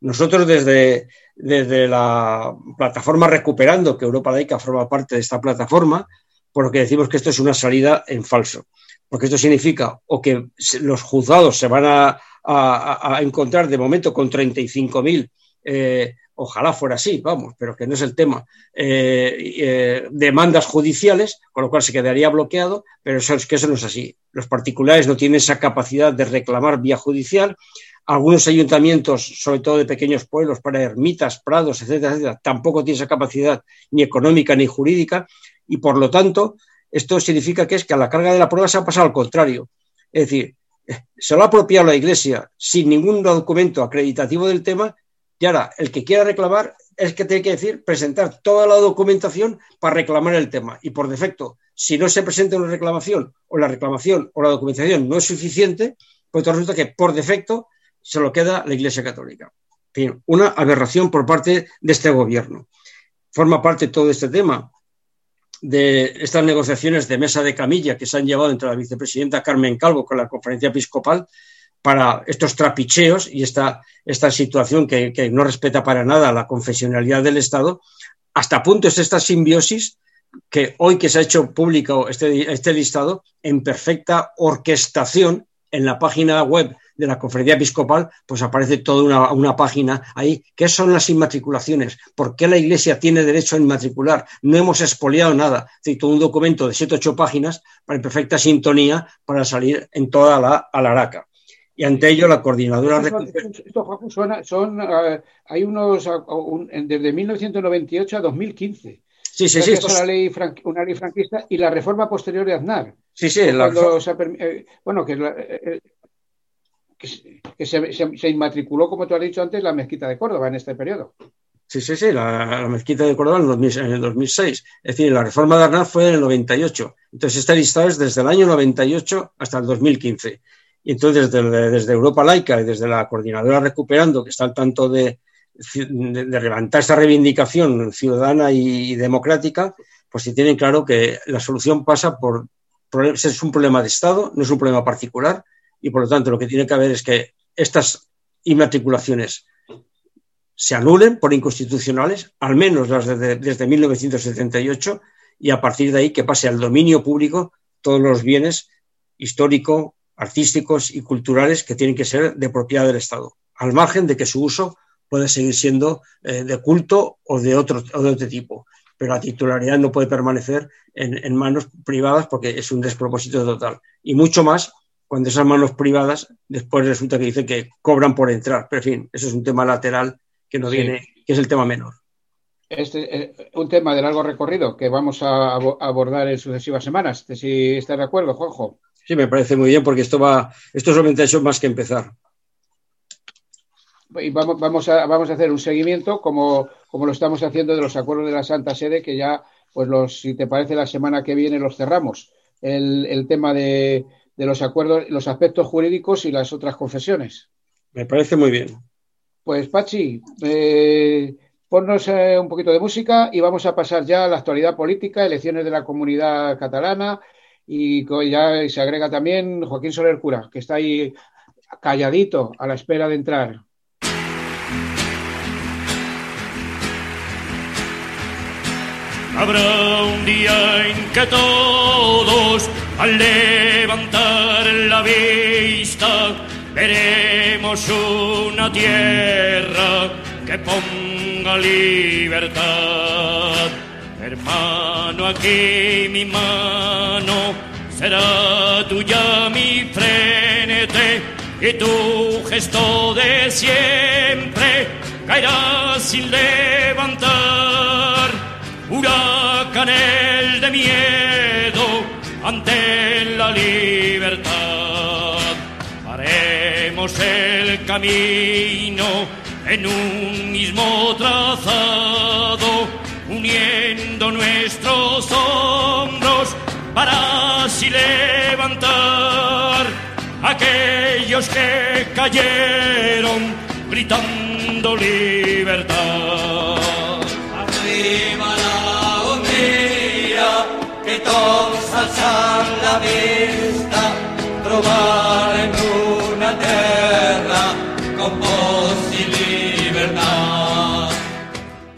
Nosotros desde, desde la plataforma Recuperando, que Europa Laica forma parte de esta plataforma, por lo que decimos que esto es una salida en falso. Porque esto significa o que los juzgados se van a, encontrar de momento con 35.000 eh, ojalá fuera así, vamos, pero que no es el tema, demandas judiciales, con lo cual se quedaría bloqueado, pero eso es que eso no es así. Los particulares no tienen esa capacidad de reclamar vía judicial, algunos ayuntamientos, sobre todo de pequeños pueblos, para ermitas, prados, etcétera, etcétera, tampoco tienen esa capacidad ni económica ni jurídica y por lo tanto esto significa que es que a la carga de la prueba se ha pasado al contrario. Es decir, se lo ha apropiado la Iglesia sin ningún documento acreditativo del tema y ahora el que quiera reclamar es que tiene que decir presentar toda la documentación para reclamar el tema y por defecto, si no se presenta una reclamación o la reclamación o la documentación no es suficiente, pues resulta que por defecto se lo queda la Iglesia Católica. una aberración por parte de este gobierno. Forma parte todo este tema de estas negociaciones de mesa de camilla que se han llevado entre la vicepresidenta Carmen Calvo con la conferencia episcopal para estos trapicheos y esta, esta situación que, no respeta para nada la confesionalidad del Estado, hasta punto es esta simbiosis que hoy que se ha hecho público este, este listado, en perfecta orquestación en la página web de la conferencia episcopal, pues aparece toda una, página ahí. ¿Qué son las inmatriculaciones? ¿Por qué la Iglesia tiene derecho a inmatricular? No hemos expoliado nada. Es todo un documento de siete o ocho páginas para en perfecta sintonía para salir en toda la alaraca. Y ante ello, la coordinadora. Esto, son, eh, hay unos desde 1998 a 2015. Sí, sí, sí. Es una, ley una ley franquista y la reforma posterior de Aznar. Sí, sí. La... Eh, bueno, que eh, que, se, inmatriculó, como tú has dicho antes, la mezquita de Córdoba en este periodo. Sí, sí, sí, la, mezquita de Córdoba en, el 2006. Es decir, la reforma de Arnaz fue en el 98. Entonces, este listado es desde el año 98 hasta el 2015. Y entonces, desde, desde Europa Laica y desde la coordinadora Recuperando, que está al tanto de, de, levantar esta reivindicación ciudadana y, democrática, pues si tienen claro que la solución pasa por, es un problema de Estado, no es un problema particular, y por lo tanto lo que tiene que haber es que estas inmatriculaciones se anulen por inconstitucionales, al menos las desde 1978, y a partir de ahí que pase al dominio público todos los bienes históricos, artísticos y culturales que tienen que ser de propiedad del Estado, al margen de que su uso puede seguir siendo eh, de culto o de, otro, o de otro tipo. Pero la titularidad no puede permanecer en manos privadas porque es un despropósito total. Y mucho más cuando esas manos privadas después resulta que dice que cobran por entrar. Pero en fin, eso es un tema lateral que no tiene, que es el tema menor. Este es eh, un tema de largo recorrido que vamos a abordar en sucesivas semanas. Si estás de acuerdo, Juanjo. Sí, me parece muy bien porque esto va, esto solamente ha hecho más que empezar. Y vamos, vamos, a, vamos a hacer un seguimiento como, como lo estamos haciendo de los acuerdos de la Santa Sede, que ya, pues los, si te parece, la semana que viene los cerramos. el tema de, de los acuerdos, los aspectos jurídicos y las otras confesiones. Me parece muy bien. Pues Pachi, eh, ponnos eh, un poquito de música y vamos a pasar ya a la actualidad política, elecciones de la comunidad catalana y ya se agrega también Joaquín Soler Cura, que está ahí calladito a la espera de entrar. Habrá un día en que todos al levantar la vista veremos una tierra que ponga libertad. Hermano, aquí mi mano será tuya mi frente y tu gesto de siempre caerá sin levantar huracanes de miedo ante la libertad. Haremos el camino en un mismo trazado, uniendo nuestros hombros para así levantar aquellos que cayeron gritando libertad.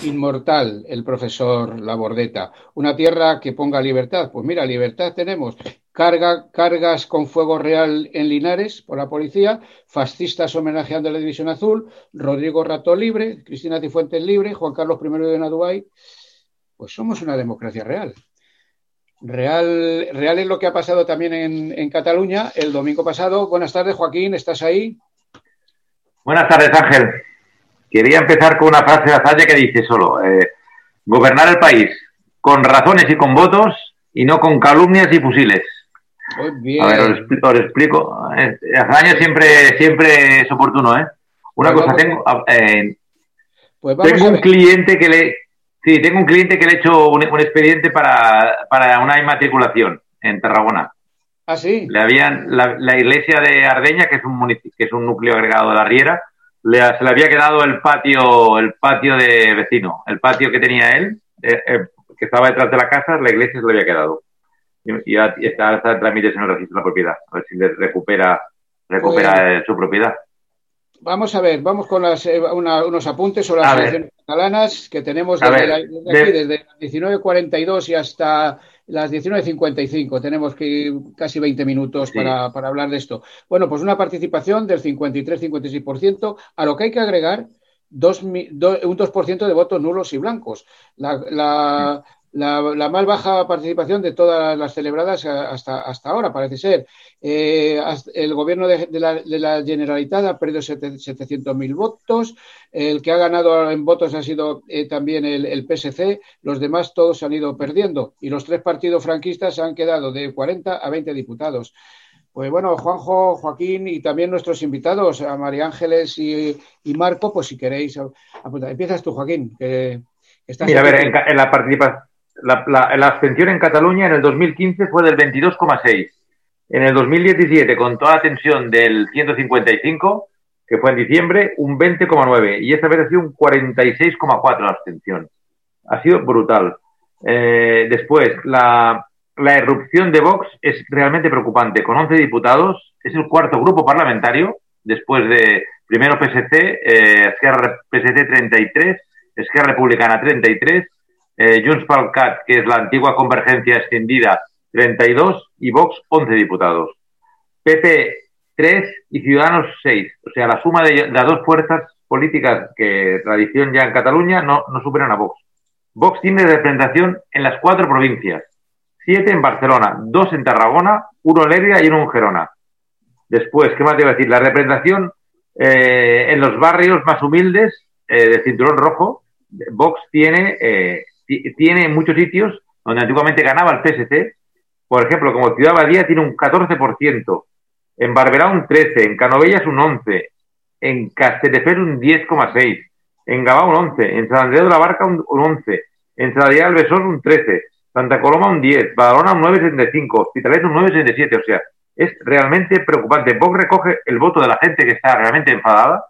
Inmortal, el profesor Labordeta. Una tierra que ponga libertad. Pues mira, libertad tenemos. carga, cargas con fuego real en Linares por la policía, fascistas homenajeando a la División Azul, Rodrigo Rato libre, Cristina Cifuentes libre, Juan Carlos I de Naduay. Pues somos una democracia real. Real, real es lo que ha pasado también en, en Cataluña el domingo pasado. Buenas tardes, Joaquín, ¿estás ahí? Buenas tardes, Ángel. Quería empezar con una frase de Azaya que dice solo, eh, gobernar el país con razones y con votos y no con calumnias y fusiles. Muy bien. A ver, os, expli- os explico. Azaña siempre, siempre es oportuno, ¿eh? Una Pues cosa, vamos tengo, eh, Pues tengo un cliente que le... Sí, tengo un cliente que le he hecho un, un expediente para, para una inmatriculación en Tarragona. Ah, sí. Le habían, la, la iglesia de Ardeña, que es un munici- que es un núcleo agregado de la Riera, le, se le había quedado el patio, el patio de vecino, el patio que tenía él, eh, eh, que estaba detrás de la casa, la iglesia se le había quedado. Y, está, está en trámites en el registro de la propiedad, a ver si le recupera, recupera Pues- eh, su propiedad. Vamos a ver, vamos con las, eh, una- unos apuntes sobre las elecciones catalanas que tenemos desde, ver, la- desde aquí, de- desde las 19.42 y hasta las 19.55. Tenemos que casi 20 minutos Sí. para, para hablar de esto. Bueno, pues una participación del 53-56%, a lo que hay que agregar dos do- un 2% de votos nulos y blancos. La, la- la- la más baja participación de todas las celebradas hasta, hasta ahora, parece ser. Eh, el gobierno de, de la, de la Generalitat ha perdido sete- 700.000 votos. El que ha ganado en votos ha sido eh, también el, el PSC. Los demás todos han ido perdiendo. Y los tres partidos franquistas han quedado de 40 a 20 diputados. Pues bueno, Juanjo, Joaquín y también nuestros invitados, a María Ángeles y, y Marco, pues si queréis apuntar. Empiezas tú, Joaquín, que estás Mira, a ver, en, en la participación, la, la- la abstención en Cataluña en el 2015 fue del 22,6. En el 2017, con toda la tensión del 155, que fue en diciembre, un 20,9. Y esta vez ha sido un 46,4 la abstención. Ha sido brutal. Eh, después, la, la erupción de Vox es realmente preocupante. Con 11 diputados, es el cuarto grupo parlamentario, después de primero PSC, eh, PSC 33, Esquerra Republicana 33, eh, Junts pel Cat, que es la antigua convergencia extendida, 32 y Vox 11 diputados. PP 3 y Ciudadanos 6. O sea, la suma de las dos fuerzas políticas que tradición ya en Cataluña no, no superan a Vox. Vox tiene representación en las cuatro provincias. Siete en Barcelona, dos en Tarragona, uno en Lérida y uno en Gerona. Después, ¿qué más te iba a decir? La representación eh, en los barrios más humildes eh, del cinturón rojo, Vox tiene, eh, tiene en muchos sitios donde antiguamente ganaba el PSC, por ejemplo, como Ciudad Badía tiene un 14%, en Barberá un 13%, en Canovellas un 11%, en Castelldefels un 10,6%, en Gavà un 11%, en San Andreu de la Barca un, un 11%, en Adrià del Besòs un 13%, Santa Coloma un 10%, Badalona un 9,75%, Hospitalet un 9,77%, o sea, es realmente preocupante. Vox recoge el voto de la gente que está realmente enfadada,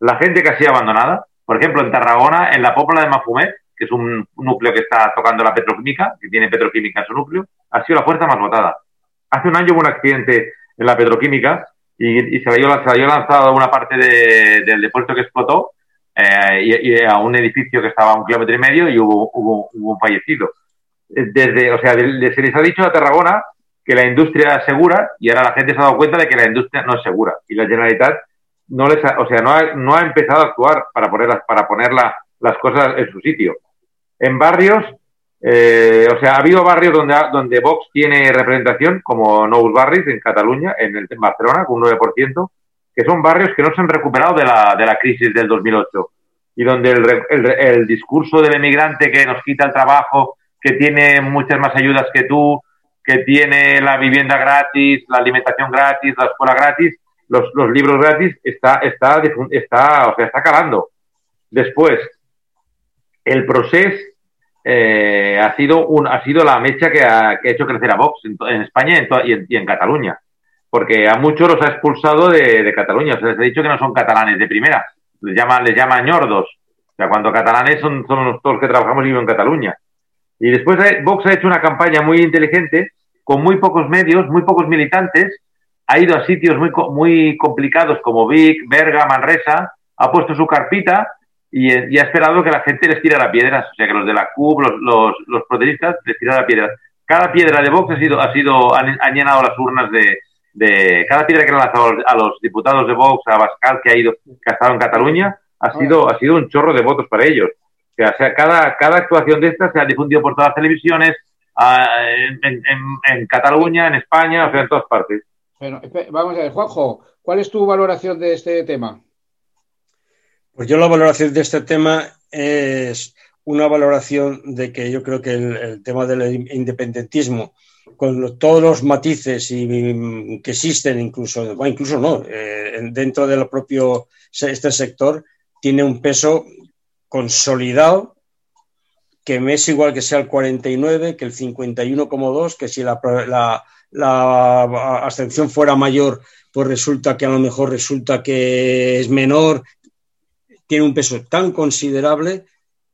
la gente que ha sido abandonada. Por ejemplo, en Tarragona, en la Pópula de Mafumet, que es un núcleo que está tocando la petroquímica, que tiene petroquímica en su núcleo, ha sido la fuerza más votada. Hace un año hubo un accidente en la petroquímica y, se, se había lanzado una parte de- del depósito que explotó eh, y, a un edificio que estaba a un kilómetro y medio y hubo, un fallecido. Desde, o sea, se les ha dicho a Tarragona que la industria es segura y ahora la gente se ha dado cuenta de que la industria no es segura y la Generalitat no les ha, o sea, no ha, no ha empezado a actuar para poner, las, para poner la- las cosas en su sitio. En barrios, eh, o sea, ha habido barrios donde, donde Vox tiene representación, como Nous Barris en Cataluña, en, el, Barcelona, con un 9%, que son barrios que no se han recuperado de la, de la crisis del 2008 y donde el, el, el discurso del emigrante que nos quita el trabajo, que tiene muchas más ayudas que tú, que tiene la vivienda gratis, la alimentación gratis, la escuela gratis, los, los libros gratis, está, está, está, o sea, está calando. Después, el proceso eh, ha, sido un, ha sido la mecha que ha, que ha hecho crecer a Vox en, en España y en, Cataluña. Porque a muchos los ha expulsado de, Cataluña. Se les ha dicho que no son catalanes de primera. Les llaman, les llaman ñordos. O sea, cuando catalanes son, son todos los que trabajamos y viven en Cataluña. Y después eh, Vox ha hecho una campaña muy inteligente, con muy pocos medios, muy pocos militantes, ha ido a sitios muy, muy complicados como Vic, Berga, Manresa, ha puesto su carpita y, y ha esperado que la gente les tire las piedras, o sea, que los de la CUP, los, los, los protestistas les tiran las piedras. cada piedra de Vox ha sido, ha sido, han, han llenado las urnas de, de, cada piedra que han lanzado a los diputados de Vox, a Bascal, que ha ido, que ha estado en Cataluña, ha sido, ha sido un chorro de votos para ellos. O sea, cada, cada actuación de estas se ha difundido por todas las televisiones, en, en, en Cataluña, en España, o sea, en todas partes. Bueno, vamos a ver, Juanjo, ¿cuál es tu valoración de este tema? Pues yo la valoración de este tema es una valoración de que yo creo que el, tema del independentismo, con todos los matices y, mm, que existen, incluso, incluso no, eh, dentro del propio este sector, tiene un peso consolidado que me es igual que sea el 49, que el 51,2, que si la, la, la abstención fuera mayor, pues resulta que a lo mejor resulta que es menor, tiene un peso tan considerable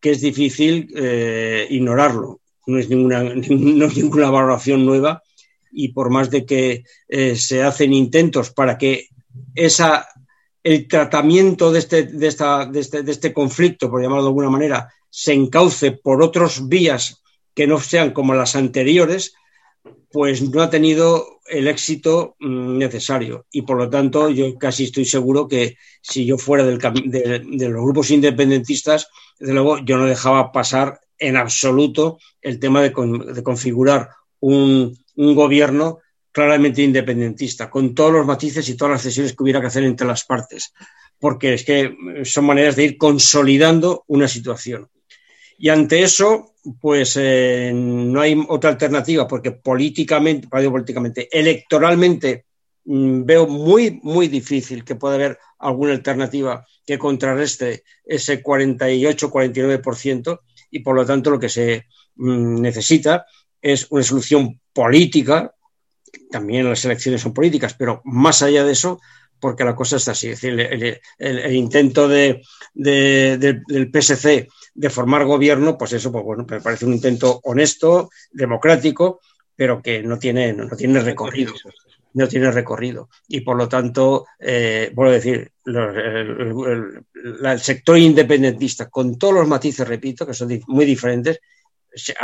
que es difícil eh, ignorarlo. No es ninguna, (laughs) no es ninguna valoración nueva y por más de que eh, se hacen intentos para que esa, el tratamiento de este, de, esta, de, este, de este conflicto, por llamarlo de alguna manera, se encauce por otras vías que no sean como las anteriores, pues no ha tenido el éxito mm, necesario. Y por lo tanto, yo casi estoy seguro que si yo fuera del, de, de los grupos independentistas, desde luego yo no dejaba pasar en absoluto el tema de, de configurar un, un gobierno claramente independentista, con todos los matices y todas las cesiones que hubiera que hacer entre las partes, porque es que son maneras de ir consolidando una situación. Y ante eso, pues eh, no hay otra alternativa, porque políticamente, políticamente, electoralmente mm, veo muy, muy difícil que pueda haber alguna alternativa que contrarreste ese 48-49%, y por lo tanto lo que se mm, necesita es una solución política, también las elecciones son políticas, pero más allá de eso, porque la cosa está así. Es decir, el, intento de, de- de- del PSC de formar gobierno, pues eso, pues bueno, me parece un intento honesto, democrático, pero que no tiene, no, no tiene recorrido. No tiene recorrido. Y por lo tanto, eh, decir, el, sector independentista, con todos los matices, repito, que son muy diferentes, se,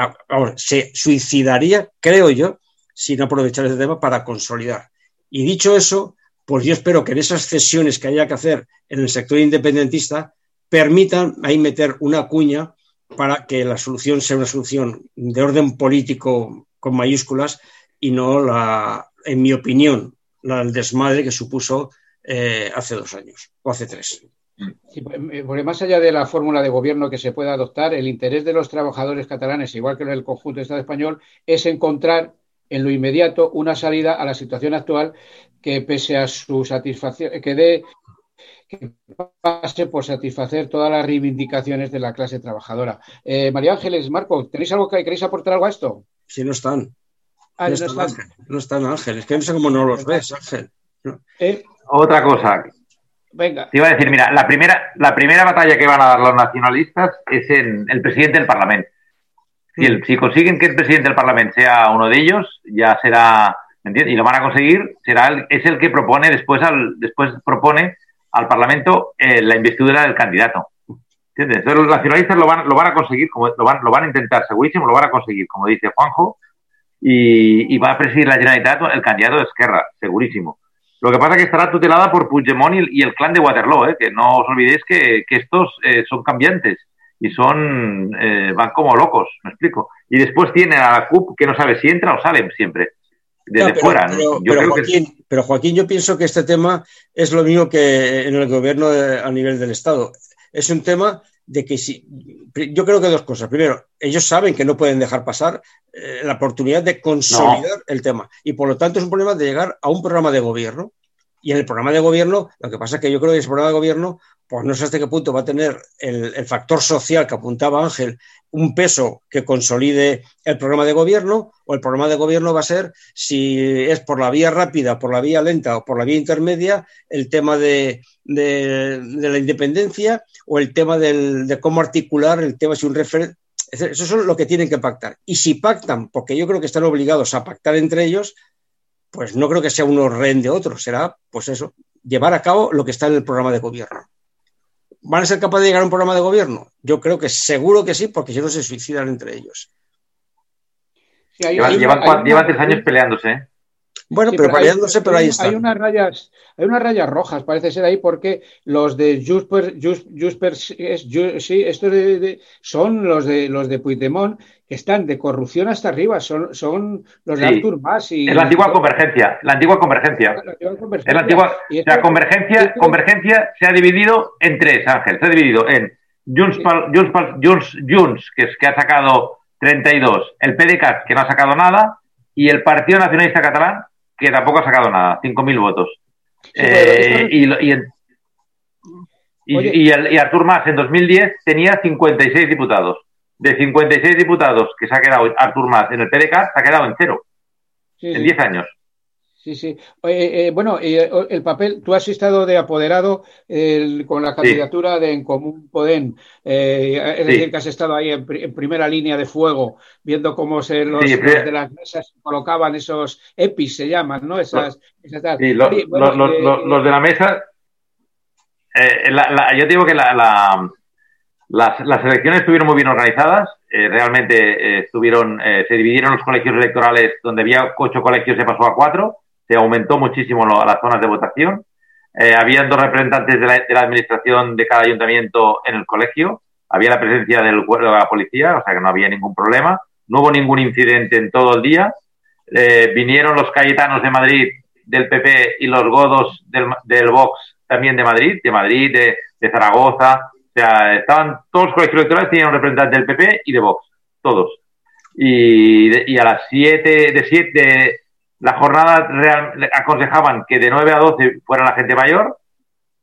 se suicidaría, creo yo, si no aprovechar ese tema para consolidar. Y dicho eso, pues yo espero que en esas cesiones que haya que hacer en el sector independentista permitan ahí meter una cuña para que la solución sea una solución de orden político con mayúsculas y no la, en mi opinión, la del desmadre que supuso eh, hace dos años o hace tres. Sí, eh, porque más allá de la fórmula de gobierno que se pueda adoptar, el interés de los trabajadores catalanes, igual que el conjunto del Estado español, es encontrar en lo inmediato una salida a la situación actual que pese a su satisfacción, que dé que pase por satisfacer todas las reivindicaciones de la clase trabajadora. Eh, María Ángeles, Marco, ¿tenéis algo que queréis aportar algo a esto? Si no están. Ah, no, no están están. Ángel, no están Ángel. Es que no sé cómo no los ves, Ángel. No. Eh, Otra cosa, venga, te iba a decir, mira, la primera, la primera batalla que van a dar los nacionalistas es en el presidente del Parlamento. Si, consiguen que el presidente del Parlamento sea uno de ellos, ya será, ¿me entiendes? Y lo van a conseguir, será el- es el que propone después al, después propone al Parlamento eh, la investidura del candidato. ¿Entiendes? Entonces los nacionalistas lo van, lo van a conseguir, como lo van, lo van a intentar, segurísimo, lo van a conseguir, como dice Juanjo, y, va a presidir la Generalitat el candidato de Esquerra, segurísimo. Lo que pasa es que estará tutelada por Puigdemont y, y el clan de Waterloo, ¿eh? que no os olvidéis que, que estos eh, son cambiantes y son eh, van como locos, me explico. Y después tiene a la CUP que no sabe si entra o sale siempre, desde No, pero, fuera. ¿no? pero- Yo pero, creo que Joaquín, pero, Joaquín, yo pienso que este tema es lo mismo que en el gobierno de- a nivel del Estado. Es un tema de que si. Yo creo que dos cosas. Primero, ellos saben que no pueden dejar pasar eh, la oportunidad de consolidar el tema. Y por lo tanto es un problema de llegar a un programa de gobierno. Y en el programa de gobierno, lo que pasa es que yo creo que ese programa de gobierno, pues no sé hasta qué punto va a tener el, factor social que apuntaba Ángel, un peso que consolide el programa de gobierno, o el programa de gobierno va a ser si es por la vía rápida, por la vía lenta o por la vía intermedia, el tema de la independencia o el tema del- de cómo articular el tema si un referéndum. Eso es lo que tienen que pactar. Y si pactan, porque yo creo que están obligados a pactar entre ellos, pues no creo que sea uno rehén de otro, será, pues eso, llevar a cabo lo que está en el programa de gobierno. ¿Van a ser capaces de llegar a un programa de gobierno? Yo creo que seguro que sí, porque si no se suicidan entre ellos. Sí, hay- Llevan, hay llevan hay tres años peleándose. ¿eh? Bueno, Sí, pero peleándose, pero ahí está. Hay unas rayas, hay unas rayas rojas, parece ser ahí, porque los de Jusper, Jus- Jusper, es- sí, estos de- de- son los de los de Puigdemont están de corrupción hasta arriba, son, son los de. Artur Mas y Es la antigua convergencia. La antigua convergencia. La antigua convergencia. Es la antigua. Y O sea, esto- convergencia, esto- convergencia se ha dividido en tres, Ángel. Se ha dividido en Junts, Junts, Junts, Junts, que, es, que ha sacado 32, el PDeCAT, que no ha sacado nada, y el Partido Nacionalista Catalán, que tampoco ha sacado nada, 5.000 votos. Eh, y, y el- y- y el- y Artur Mas en 2010 tenía 56 diputados. De 56 diputados que se ha quedado Artur Mas en el PDeCAT, se ha quedado en cero, sí, en sí. 10 años. Sí, sí. Eh, eh, bueno, eh, el papel, tú has estado de apoderado con la candidatura de En Común Podem, eh, es Sí. decir, que has estado ahí en, pri- en primera línea de fuego, viendo cómo se, los, Sí, de las mesas colocaban esos EPIs, se llaman, ¿no? Esas, bueno, los de la mesa, eh, la- la- yo digo que la- las, las elecciones estuvieron muy bien organizadas, eh, realmente eh, estuvieron, eh, se dividieron los colegios electorales, donde había ocho colegios se pasó a cuatro, se aumentó muchísimo lo- las zonas de votación, eh, habían dos representantes de la, de la administración de cada ayuntamiento en el colegio, había la presencia del de la policía, o sea que no había ningún problema, no hubo ningún incidente en todo el día, vinieron los cayetanos de Madrid del PP y los godos del, del Vox también de Madrid, de Madrid, de Zaragoza, o sea, estaban todos los colegios electorales tenían un representante del PP y de Vox, todos. Y, a las 7 de 7 la jornada aconsejaban que de 9 a 12 fuera la gente mayor,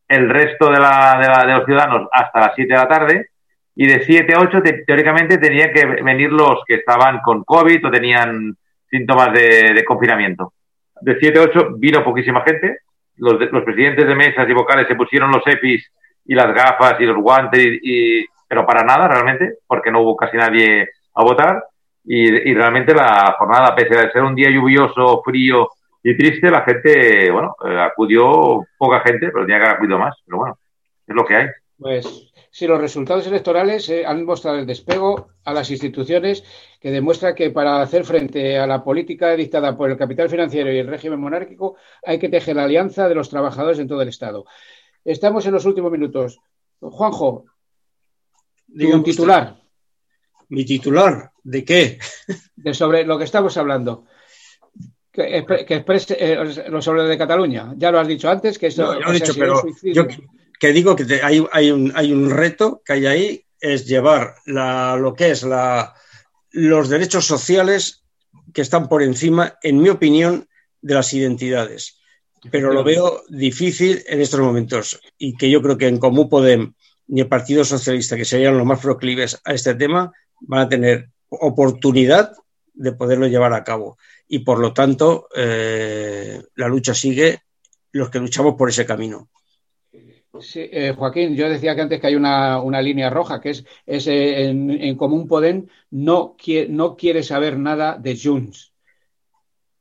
el resto de, la, de, la- de los ciudadanos hasta las 7 de la tarde, y de 7 a 8 te- teóricamente tenían que venir los que estaban con COVID o tenían síntomas de, confinamiento. De 7 a 8 vino poquísima gente, los, los presidentes de mesas y vocales se pusieron los EPIs y las gafas y los guantes, y, y- pero para nada realmente, porque no hubo casi nadie a votar. Y, y realmente la jornada, pese a ser un día lluvioso, frío y triste, la gente, bueno, eh, acudió poca gente, pero tenía que haber acudido más. Pero bueno, es lo que hay. Pues sí, los resultados electorales eh, han mostrado el despego a las instituciones que demuestra que para hacer frente a la política dictada por el capital financiero y el régimen monárquico hay que tejer la alianza de los trabajadores en todo el Estado. Estamos en los últimos minutos. Juanjo, Dígame usted. titular Mi titular, ¿de qué? de sobre lo que estamos hablando. Que, que exprese eh, lo sobre lo de Cataluña. Ya lo has dicho antes, que eso No, he dicho, un pero suicidio. yo que- que digo que te- hay, hay un, hay un reto que hay ahí, es llevar la, lo que es la, los derechos sociales que están por encima, en mi opinión, de las identidades. Pero lo veo difícil en estos momentos y que yo creo que en Comú Podem ni el Partido Socialista, que serían los más proclives a este tema, van a tener oportunidad de poderlo llevar a cabo. Y por lo tanto, eh, la lucha sigue los que luchamos por ese camino. Eh, Joaquín, yo decía que antes que hay una, línea roja, que es, es eh, en, Común Podem no quiere, no quiere saber nada de Junts.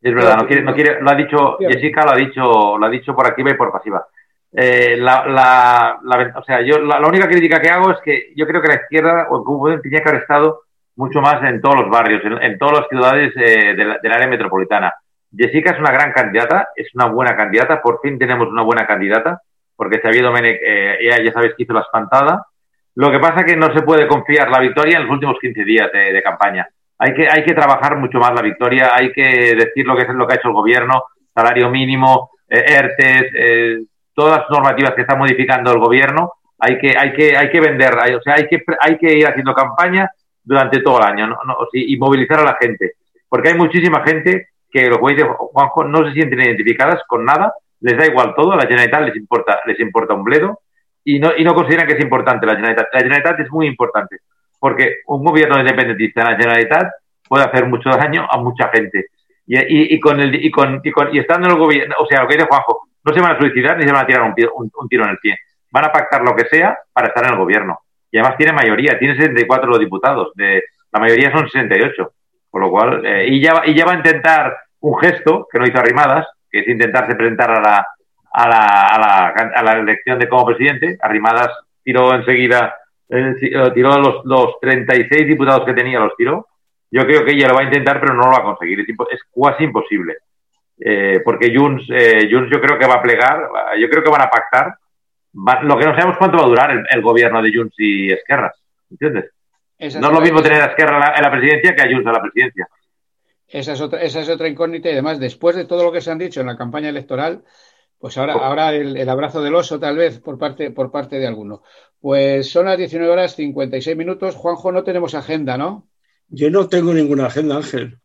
Es verdad, no quiere, no quiere, lo ha dicho, Jessica lo ha dicho, lo ha dicho por activa y por pasiva. Eh, la, la, la- o sea, yo la, la única crítica que hago es que yo creo que la izquierda o el Podem tenía que haber estado mucho más en todos los barrios, en, en todas las ciudades eh, del área metropolitana. Jessica es una gran candidata, es una buena candidata, por fin tenemos una buena candidata, porque Xavier Domenech, eh, ella ya sabes que hizo la espantada. Lo que pasa es que no se puede confiar la victoria en los últimos 15 días de, de campaña. Hay que, hay que trabajar mucho más la victoria, hay que decir lo que es lo que ha hecho el gobierno, salario mínimo, eh, ERTES, eh, todas las normativas que está modificando el gobierno, hay que, hay que, hay que vender, hay- o sea, hay que, hay que ir haciendo campaña durante todo el año ¿no? No, y movilizar a la gente. Porque hay muchísima gente que, lo que dice Juanjo, no se sienten identificadas con nada, les da igual todo, a la Generalitat les importa, les importa un bledo y no, y no consideran que es importante la Generalitat. La Generalitat es muy importante porque un gobierno independentista en la Generalitat puede hacer mucho daño a mucha gente. Y, y- y con el, y, con, y, con- y estando en el gobierno, o sea, lo que dice Juanjo, no se van a suicidar ni se van a tirar un, un- un tiro en el pie. Van a pactar lo que sea para estar en el gobierno. Y además tiene mayoría, tiene 64 los diputados, de, la mayoría son 68. Por lo cual, eh, y, ya, y ya va a intentar un gesto que no hizo Arrimadas, que es intentarse presentar a la, a la, a la, a la elección de como presidente. Arrimadas tiró enseguida, sí, eh, tiró los, los 36 diputados que tenía, los tiró. yo creo que ella lo va a intentar, pero no lo va a conseguir. Es, casi imposible. Eh, porque Junts, eh, Junts yo creo que va a plegar, yo creo que van a pactar. Va- lo que no sabemos cuánto va a durar el, el gobierno de Junts y Esquerra. ¿Entiendes? Esa No es lo mismo tener a Esquerra en la, en la presidencia que a Junts en la presidencia. Esa es, otra, esa es otra incógnita y además, después de todo lo que se han dicho en la campaña electoral, pues ahora, ahora el, el abrazo del oso tal vez por parte, por parte de alguno. Pues son las 19 horas 56 minutos. Juanjo, no tenemos agenda, ¿no? Yo no tengo ninguna agenda, Ángel.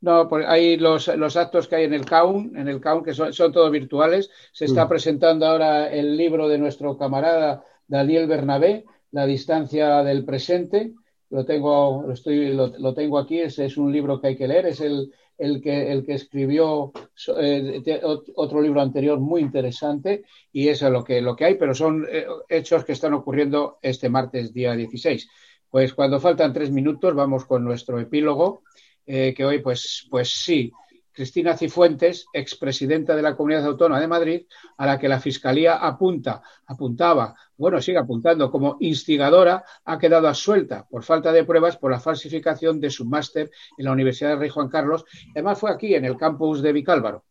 No, pues hay los, los actos que hay en el CAUN, en el CAUN que son, son todos virtuales. Se está Mm. presentando ahora el libro de nuestro camarada Daniel Bernabé, La distancia del presente. Lo tengo, lo estoy, lo, lo tengo aquí, ese es un libro que hay que leer, es el, el que, el que escribió eh, otro libro anterior muy interesante y eso es lo que, lo que hay, pero son eh, hechos que están ocurriendo este martes, día 16. Pues cuando faltan tres minutos, vamos con nuestro epílogo eh, que hoy, pues, pues sí, Cristina Cifuentes, expresidenta de la Comunidad Autónoma de Madrid, a la que la Fiscalía apunta, apuntaba, bueno, sigue apuntando como instigadora, ha quedado absuelta por falta de pruebas por la falsificación de su máster en la Universidad de Rey Juan Carlos. Además, fue aquí, en el campus de Vicálvaro.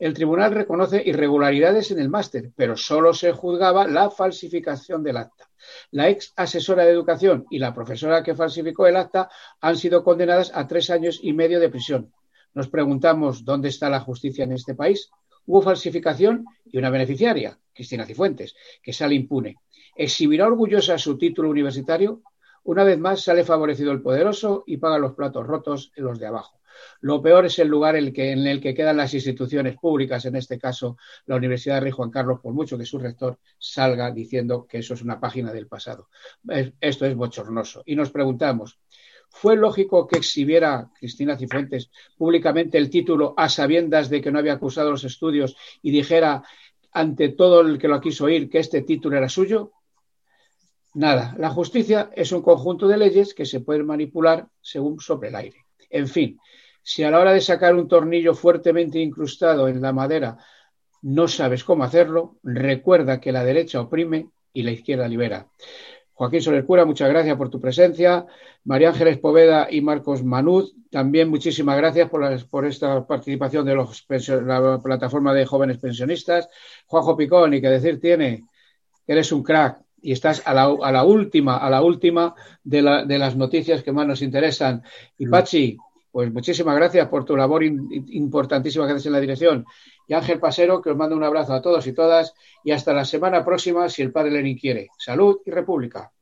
El tribunal reconoce irregularidades en el máster, pero solo se juzgaba la falsificación del acta. La ex asesora de educación y la profesora que falsificó el acta han sido condenadas a tres años y medio de prisión. Nos preguntamos dónde está la justicia en este país. Hubo falsificación y una beneficiaria, Cristina Cifuentes, que sale impune. ¿Exhibirá orgullosa su título universitario? Una vez más sale favorecido el poderoso y paga los platos rotos en los de abajo. Lo peor es el lugar en el, que, quedan las instituciones públicas, en este caso la Universidad de Rey Juan Carlos, por mucho que su rector salga diciendo que eso es una página del pasado. Es- Esto es bochornoso. Y nos preguntamos, ¿fue lógico que exhibiera Cristina Cifuentes públicamente el título a sabiendas de que no había acusado los estudios y dijera ante todo el que lo quiso oír que este título era suyo? Nada, la justicia es un conjunto de leyes que se pueden manipular según sobre el aire. En fin, si a la hora de sacar un tornillo fuertemente incrustado en la madera no sabes cómo hacerlo, recuerda que la derecha oprime y la izquierda libera. Joaquín Soler Cura, muchas gracias por tu presencia. María Ángeles Poveda y Marcos Manud, también muchísimas gracias por, por esta participación de los la plataforma de jóvenes pensionistas. Juanjo Picón, y que decir tiene, eres un crack y estás a la, a la última, a la última de, la- de las noticias que más nos interesan. Y Pachi, pues muchísimas gracias por tu labor in- importantísima que haces en la dirección. Y Ángel Pasero, que os mando un abrazo a todos y todas y hasta la semana próxima, si el Padre Lenin quiere. Salud y República.